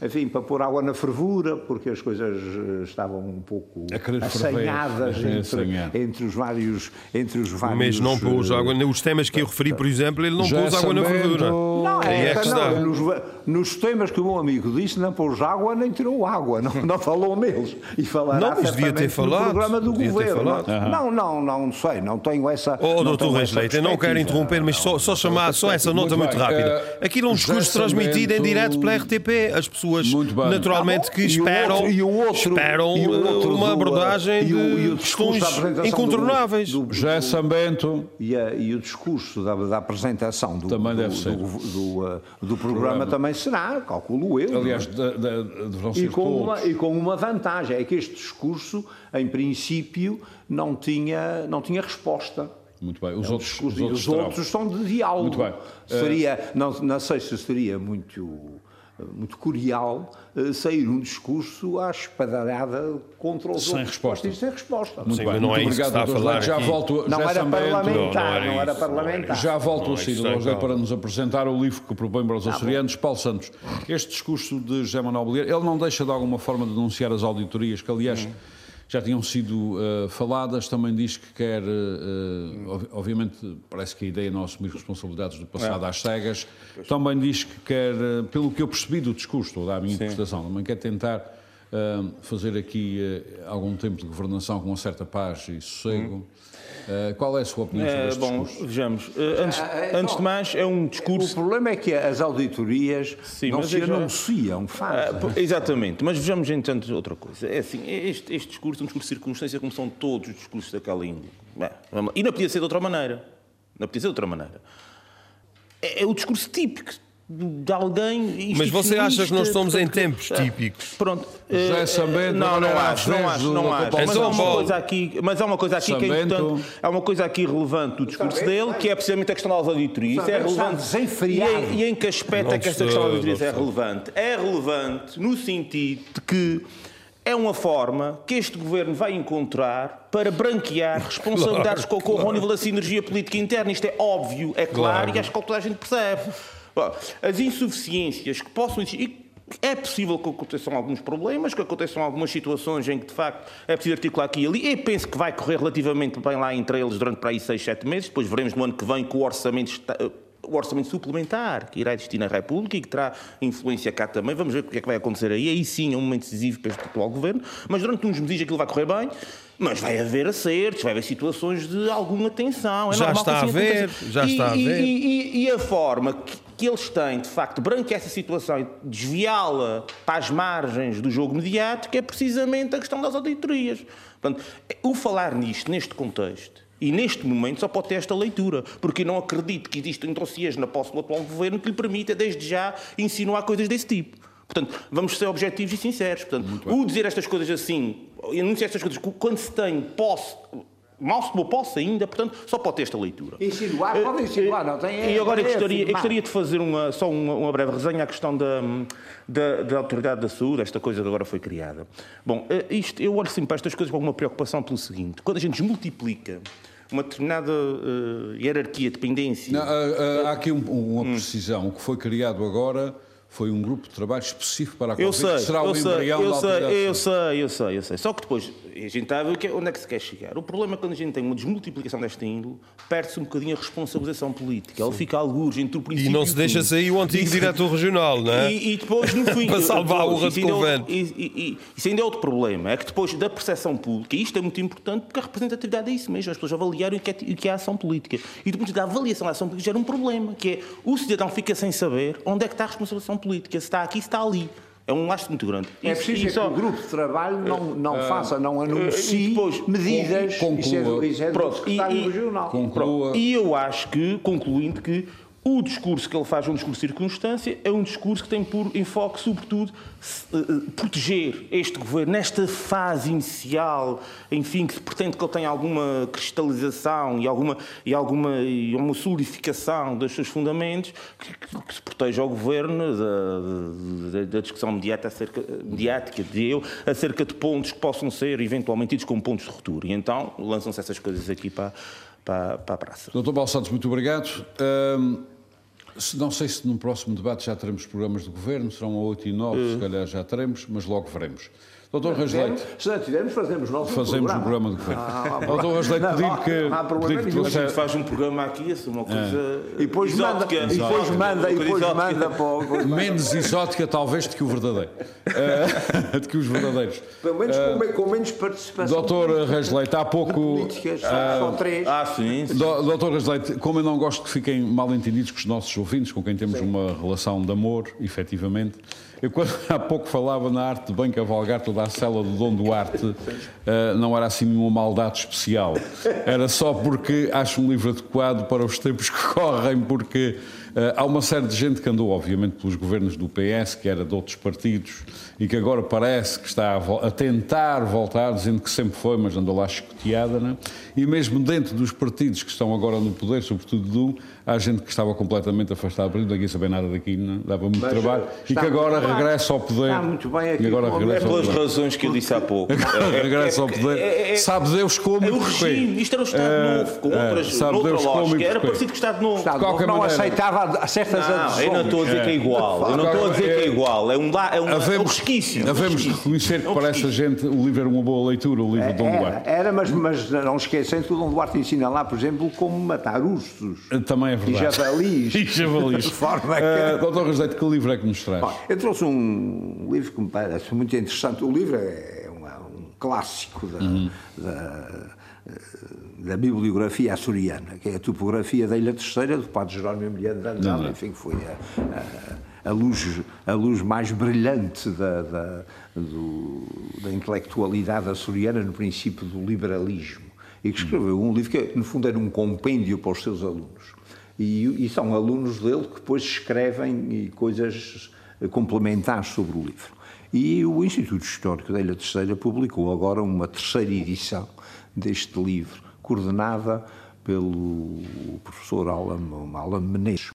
C: eh, enfim, para pôr água na fervura, porque as coisas eh, estavam um pouco assanhadas entre, entre os vários. Entre os vários
D: Mas não pôs
C: eh,
D: água. Os temas que eu referi, por exemplo, ele não
B: José
D: pôs água na fervura.
C: Não,
D: é
C: é,
D: que
C: não,
D: está.
C: nos, nos temas que o meu amigo disse, não pôs água nem tirou água, não, não falou neles. E falará
D: Não, mas devia ter falado,
C: no programa do
D: devia ter
C: governo.
D: falado.
C: Não, não, não, não sei, não tenho essa.
D: Oh, doutor Reis Leite, eu não quero interromper, mas só, só chamar só essa nota
B: Muito
D: muito, rápida.
B: Eh,
D: Aquilo é um discurso transmitido em direto pela RTP. As pessoas,
B: Muito bem.
D: naturalmente, que
C: e
D: esperam,
C: e o outro-
D: esperam
C: e o outro
D: uma
C: do,
D: abordagem
C: e e
D: de
C: discurso da
D: questões incontornáveis.
C: do- do-
B: José Sambento,
C: E, a- e o discurso da, da apresentação do,
B: Também
C: do,
B: deve ser.
C: do, do, do programa também será, calculo eu.
B: aliás,
C: não é?
B: de, deverão
C: e,
B: ser
C: com uma,
B: todos.
C: e com uma vantagem, é que este discurso, em princípio, não tinha, não tinha resposta.
B: Muito bem. Os
C: É
B: outros, os
C: e
B: outros
C: os
B: terão.
C: outros são de diálogo.
B: Muito bem.
C: Seria, não, não sei se seria muito, muito curial eh, sair um discurso à espadalhada contra os
B: Sem
C: outros
B: resposta.
C: partidos sem resposta.
B: Muito
D: Sim,
B: bem.
D: não é
B: Muito
D: isso que
B: obrigado,
D: está a
B: doutor
D: falar.
B: Já
D: aqui.
B: volto.
C: Não
B: José
C: era parlamentar,
D: Não, não era
C: não era
D: isso, não era
C: parlamentar.
B: Já volto
D: Não,
B: ao Ciro
D: isto é
B: José para nos apresentar o livro que propõe para os açorianos, Paulo Santos. Este discurso de José Manuel Bolieiro, ele não deixa de alguma forma de denunciar as auditorias, que aliás já tinham sido eh, faladas, também diz que quer, ob- obviamente, parece que a ideia é não assumir responsabilidades do passado às cegas, também diz que quer, pelo que eu percebi do discurso, estou a dar a minha interpretação, também quer tentar eh, fazer aqui algum tempo de governação com uma certa paz e sossego. Eh, qual é a sua opinião sobre
E: É,
B: este
E: bom,
B: discurso?
E: vejamos. eh, antes,
C: Ah,
E: antes de mais, é um
C: O
E: discurso.
C: problema é que as auditorias
E: Sim,
C: não se
E: já-
C: anunciam,
E: Ah,
C: fazem.
E: exatamente, mas vejamos entanto outra coisa. É assim, este, este discurso é um discurso de circunstância como são todos os discursos daquela índole. Bem, e não podia ser de outra maneira. Não podia ser de outra maneira. É, é o discurso típico de alguém.
D: Mas você acha que nós estamos em tempos típicos?
E: Pronto.
B: José
E: eh,
B: Sambento,
E: não, não acho, não acho, não acho. Mas há uma coisa aqui, mas há uma coisa aqui que é importante. Há uma coisa aqui relevante do discurso dele, que é precisamente a questão das auditorias. Isso é relevante. E e em que aspecto
D: Não
E: é que esta questão das
D: não
E: auditorias é relevante? É relevante no sentido de que é uma forma que este governo vai encontrar para branquear responsabilidades que ocorram ao nível da sinergia política interna. Isto é óbvio, é claro,
D: Claro.
E: e acho que toda a gente percebe. As insuficiências que possam existir. e É possível que aconteçam alguns problemas, que aconteçam algumas situações em que, de facto, é preciso articular aqui e ali. Eu penso que vai correr relativamente bem lá entre eles durante para aí 6, 7 meses. Depois veremos no ano que vem com o orçamento está- o orçamento suplementar que irá existir na República e que terá influência cá também. Vamos ver o que é que vai acontecer aí. Aí sim é um momento decisivo para este atual governo. Mas durante uns meses aquilo vai correr bem. Mas vai haver acertos, vai haver situações de alguma tensão. É
D: Já
E: normal que
D: está a
E: assim aconteça.
D: já
E: E-
D: está a ver.
E: E, a forma que, que eles têm, de facto, branquear essa situação e desviá-la para as margens do jogo mediático é precisamente a questão das auditorias. Portanto, o falar nisto, neste contexto, e neste momento só pode ter esta leitura, porque eu não acredito que existam dossiês na posse do atual governo que lhe permita, desde já, insinuar coisas desse tipo. Portanto, vamos ser objetivos e sinceros. Portanto, o dizer estas coisas assim, anunciar estas coisas quando se tem posse, mal se tomou posse ainda, portanto, só pode ter esta leitura.
C: Insinuar, pode insinuar, não tem-
E: E agora eu gostaria, eu gostaria de fazer uma, só uma, uma breve resenha à questão da, da, da Autoridade da Saúde, esta coisa que agora foi criada. Bom, eh, isto, eu olho sempre para estas coisas com alguma preocupação pelo seguinte: quando a gente multiplica uma determinada eh, hierarquia, dependência.
B: Não, há, há- aqui um-
E: Hum.
B: uma precisão. O que foi criado agora foi um grupo de trabalho específico para a
E: Eu
B: Covid,
E: sei,
B: que será
E: eu
B: o
E: sei,
B: embrião
E: eu
B: da
E: sei, eu sei, eu sei, eu sei. Só que depois, a gente está a ver o que é- onde é que se quer chegar. O problema é quando a gente tem uma desmultiplicação desta índole, perde-se um bocadinho a responsabilização política. Ele fica algures entre o
D: E
E: princípio
D: não se
E: o
D: deixa sair o antigo diretor regional, não é?
E: E, e depois, no fim.
D: Para salvar
E: depois, ainda é outro-
D: convento.
E: e- e- e- Isso ainda é outro problema. É que depois da percepção pública, e isto é muito importante porque a representatividade é isso mesmo, as pessoas avaliarem o que é, o que é a ação política. E do ponto de vista da avaliação da ação política gera um problema, que é o cidadão fica sem saber onde é que está a responsabilização política, se está aqui, se está ali. É um laço muito grande.
C: É preciso
E: e
C: é
E: só-
C: que o grupo de trabalho não, não faça, não
E: e
C: anuncie
E: depois,
C: medidas.
B: conclua.
C: Isso é do, isso é do
E: Pronto,
C: secretário
E: e- e-
C: regional.
B: Conclua.
E: E eu acho que, concluindo, que o discurso que ele faz, um discurso de circunstância, é um discurso que tem por enfoque, sobretudo, eh, eh, proteger este governo nesta fase inicial, enfim, que se pretende que ele tenha alguma cristalização e alguma, e alguma e uma solidificação dos seus fundamentos, que, que- se proteja o governo da, da- da discussão mediática acerca, mediática de eu, acerca de pontos que possam ser eventualmente tidos como pontos de ruptura. E então lançam-se essas coisas aqui para, para, para a praça.
B: Doutor Paulo Santos, muito obrigado. Se- não sei se no próximo debate já teremos programas de governo, serão a 8 e 9, se calhar já teremos, mas logo veremos. Doutor Rasleite,
C: Se não tivermos, fazemos nós um
B: fazemos o programa de governo. Doutor Rasleite, pedir que,
C: não há problema
B: pedir que
C: nenhum.
E: A gente faz um programa aqui, assim, uma coisa.
C: E depois manda, e depois manda, e depois manda para o.
B: menos exótica talvez do que o verdadeiro. Ah, de que os verdadeiros.
C: Pelo menos com, com menos participação.
B: Doutor Rasleite, há pouco...
C: políticas, só três.
E: Ah, sim. sim.
B: Do- Doutor Rasleite, como eu não gosto que fiquem mal entendidos com os nossos ouvintes, com quem temos uma relação de amor, efetivamente, eu quando há pouco falava na arte de bem cavalgar toda a cela do Dom Duarte, eh, não era assim uma maldade especial. Era só porque acho um livro adequado para os tempos que correm, porque eh, há uma série de gente que andou, obviamente, pelos governos do PS, que era de outros partidos, e que agora parece que está a, a tentar voltar, dizendo que sempre foi, mas andou lá chicoteada, né? e mesmo dentro dos partidos que estão agora no poder, sobretudo do, há gente que estava completamente afastada, por exemplo, ninguém sabia nada daqui, não? dava muito
C: Mas,
B: trabalho,
C: eh,
B: e que agora regressa ao poder.
C: Está muito bem aqui
B: e agora
E: É pelas
B: poder.
E: razões que eu disse há pouco.
B: regressa ao poder.
E: é- é-
B: Sabe Deus como
E: É o regime, isto era o Estado
B: É,
E: Novo, com
B: é,
E: outras,
B: sabe Deus como.
E: Era parecido com o Estado Novo.
C: Estado
B: qualquer
C: não
B: maneira.
C: aceitava certas
E: Não,
C: adesões.
E: eu não estou a dizer que é igual. Eu não estou a dizer que é igual. É um, é um, é um
B: Havemos,
E: resquício.
B: havemos de reconhecer que
E: É um
B: para essa gente o livro era uma boa leitura, o livro de Dom
C: Era,
B: Duarte.
C: era mas, mas não esquecem que o Dom Duarte ensina lá, por exemplo, como matar ursos.
B: Também é verdade.
C: E javalis.
B: E javalis.
C: Forma que-
B: Eh, Doutor Rosete, que livro é que nos traz?
C: Olha, Eu trouxe um livro que me parece muito interessante. O livro é uma- um clássico da, da, da bibliografia açoriana, que é a topografia da Ilha Terceira, do Padre Jerónimo Emiliano de Andrade, enfim, que foi a, a- a luz, a luz mais brilhante da, da, do- da intelectualidade açoriana no princípio do liberalismo. E que escreveu um livro que, no fundo, era um compêndio para os seus alunos. E, e são alunos dele que depois escrevem coisas complementares sobre o livro. E o Instituto Histórico da Ilha Terceira publicou agora uma terceira edição deste livro, coordenada pelo professor Alan, Alan Menezes.